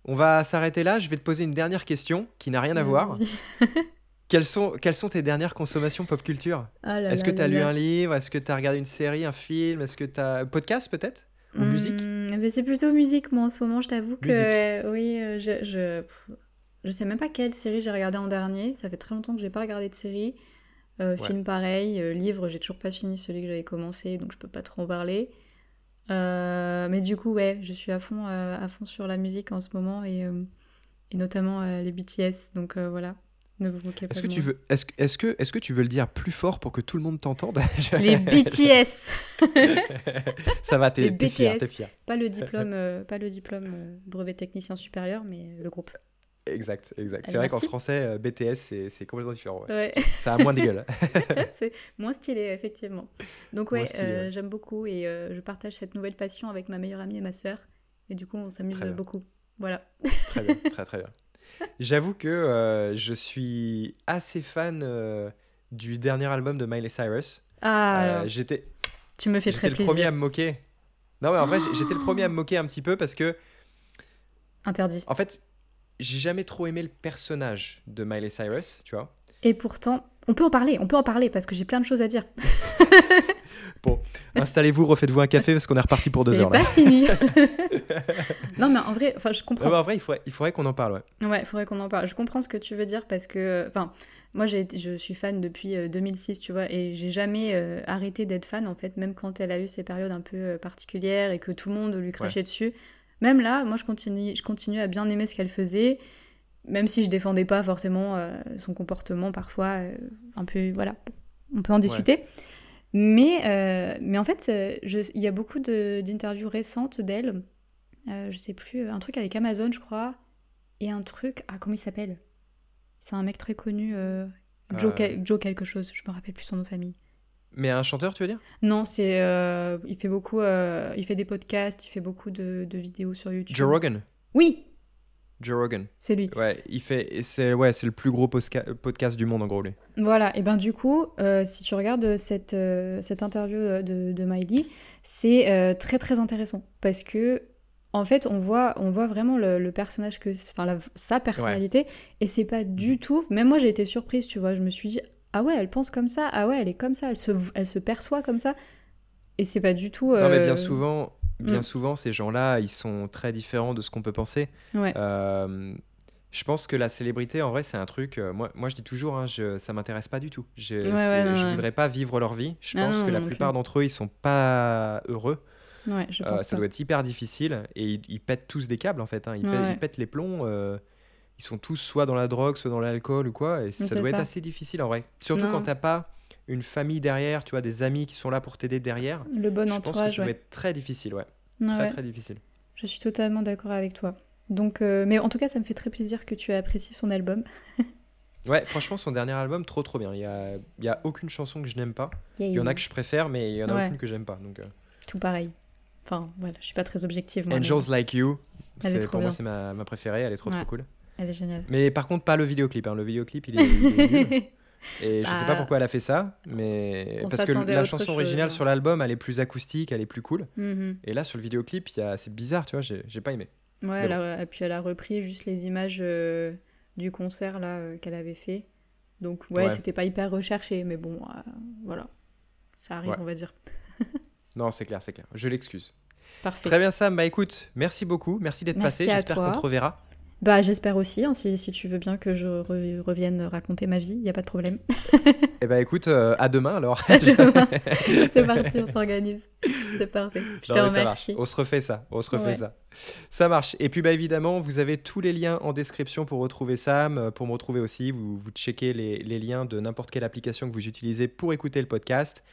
on va s'arrêter là. Je vais te poser une dernière question qui n'a rien à voir. *laughs* Quelles sont, quelles sont tes dernières consommations pop culture? Ah là Est-ce là que tu as là lu là. un livre? Est-ce que tu as regardé une série, un film? Est-ce que tu as... Podcast peut-être? Ou musique? Hmm, mais C'est plutôt musique, moi, en ce moment. Je t'avoue que, Musique. oui, euh, je, je, je sais même pas quelle série j'ai regardé en dernier. Ça fait très longtemps que j'ai pas regardé de série. Euh, Ouais. Film pareil, euh, livre, j'ai toujours pas fini celui que j'avais commencé, donc je peux pas trop en parler. Euh, mais du coup, ouais, je suis à fond, euh, à fond sur la musique en ce moment et, et notamment les BTS. Donc voilà, ne vous moquez pas Est-ce que, tu veux, est-ce, que- est-ce, que, est-ce que tu veux le dire plus fort pour que tout le monde t'entende? *laughs* Les BTS, *laughs* Ça va, t'es, Les t'es pas le diplôme, pas le diplôme brevet technicien supérieur, mais le groupe. Exact, exact. C'est Allez, vrai qu'en français, euh, BTS, c'est, c'est complètement différent. ouais. Ouais. *laughs* Ça a moins de gueule. *laughs* *laughs* c'est moins stylé, effectivement. Donc ouais, euh, ouais. j'aime beaucoup et euh, je partage cette nouvelle passion avec ma meilleure amie et ma sœur. Et du coup, on s'amuse beaucoup. Voilà. Très bien, très très bien. J'avoue que euh, je suis assez fan du dernier album de Miley Cyrus. Ah, j'étais, tu me fais j'étais très le premier plaisir. à me moquer. Non mais en vrai, *gasps* j'étais le premier à me moquer un petit peu parce que, Interdit. en fait, j'ai jamais trop aimé le personnage de Miley Cyrus, tu vois. Et pourtant, on peut en parler, on peut en parler parce que j'ai plein de choses à dire. *laughs* Installez-vous, refaites-vous un café parce qu'on est reparti pour deux C'est heures là. pas fini. *laughs* non, mais en vrai, enfin, je comprends. en vrai, il faudrait, il faudrait qu'on en parle, ouais. Ouais, il faudrait qu'on en parle. Je comprends ce que tu veux dire parce que, enfin, moi, j'ai je suis fan depuis euh, 2006, tu vois, et j'ai jamais euh, arrêté d'être fan, en fait, même quand elle a eu ces périodes un peu euh, particulières et que tout le monde lui crachait dessus. Même là, moi, je continue, je continue à bien aimer ce qu'elle faisait, même si je défendais pas forcément euh, son comportement parfois, euh, un peu, voilà, on peut en discuter. Mais, euh, mais en fait, il y a beaucoup de- d'interviews récentes d'elle. Je sais plus, un truc avec Amazon, je crois. Et un truc. Ah, comment il s'appelle? C'est un mec très connu. Joe, Joe quelque chose, je me rappelle plus son nom de famille. Mais un chanteur, tu veux dire? Non, c'est. euh, il fait beaucoup. euh, il fait des podcasts, il fait beaucoup de, de vidéos sur YouTube. Joe Rogan? Oui, Joe Rogan. c'est lui. Ouais, il fait, c'est ouais, c'est le plus gros podcast du monde en gros lui. Voilà, et ben du coup, euh, si tu regardes cette, cette interview de, de Miley, c'est très très intéressant parce que en fait, on voit, on voit vraiment le, le personnage que, enfin la- sa personnalité, et c'est pas du tout. Même moi, j'ai été surprise, tu vois. Je me suis dit, ah ouais, elle pense comme ça, ah ouais, elle est comme ça, elle se, elle se perçoit comme ça, et c'est pas du tout. Non mais euh, bien souvent, bien mm. souvent ces gens-là, ils sont très différents de ce qu'on peut penser. Ouais. Euh, je pense que la célébrité, en vrai, c'est un truc. euh, moi, moi, je dis toujours, hein, je, ça m'intéresse pas du tout. Je, ouais, ouais. voudrais pas vivre leur vie. Je Ah pense non, que la plupart d'entre eux, ils sont pas heureux. Ouais, je Euh, pense ça pas. doit être hyper difficile et ils, ils pètent tous des câbles en fait. hein. Pètent, ils pètent les plombs. Ils sont tous soit dans la drogue, soit dans l'alcool ou quoi. Et ça doit être assez difficile en vrai. Surtout Non. quand t'as pas une famille derrière, tu vois, des amis qui sont là pour t'aider derrière. Le bon je pense que ça entourage, doit ouais. être très difficile, ouais. Ouais, Très ouais. très difficile. Je suis totalement d'accord avec toi. Donc, euh, mais en tout cas, ça me fait très plaisir que tu aies apprécié son album. *laughs* Ouais, franchement, son dernier album, trop trop bien. Il y a, il y a aucune chanson que je n'aime pas. Il y en a que je préfère, mais il y en a Ouais. aucune que j'aime pas. Donc, euh, Tout pareil. Enfin, voilà, je suis pas très objective. Moi, mais Angels Like You, c'est- pour moi, c'est ma, ma préférée. Elle est trop Ouais. trop cool. Elle est géniale. Mais par contre, pas le vidéoclip. hein. Le vidéoclip, il est, il est nul. Et je sais pas Bah, pourquoi elle a fait ça, mais on parce que la chanson chose, originale hein. sur l'album, elle est plus acoustique, elle est plus cool. Mhm. Et là, sur le vidéoclip, a... c'est bizarre, tu vois, j'ai j'ai pas aimé. Ouais, elle a- et puis elle a repris juste les images euh, du concert là euh, qu'elle avait fait. Donc ouais, Ouais. c'était pas hyper recherché, mais bon, euh, voilà, ça arrive, Ouais. on va dire. *laughs* Non, c'est clair, c'est clair. Je l'excuse. Parfait. Très bien, Sam. Bah écoute, merci beaucoup. Merci d'être passé. J'espère qu'on te reverra. Bah j'espère aussi, hein, si, si tu veux bien que je re- revienne raconter ma vie, y a pas de problème. *laughs* Eh bah écoute, euh, à demain alors. *laughs* C'est parti, on s'organise. C'est parfait. Je te remercie. On se refait ça. On se refait Ouais. ça. Ça marche. Et puis bah évidemment, vous avez tous les liens en description pour retrouver Sam, euh, pour me retrouver aussi. Vous, vous checkez les, les liens de n'importe quelle application que vous utilisez pour écouter le podcast.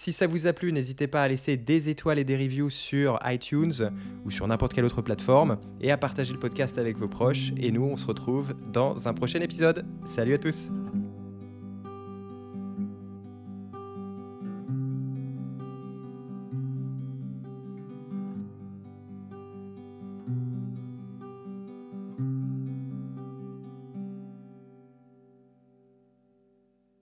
Si ça vous a plu, n'hésitez pas à laisser des étoiles et des reviews sur iTunes ou sur n'importe quelle autre plateforme et à partager le podcast avec vos proches. Et nous, on se retrouve dans un prochain épisode. Salut à tous.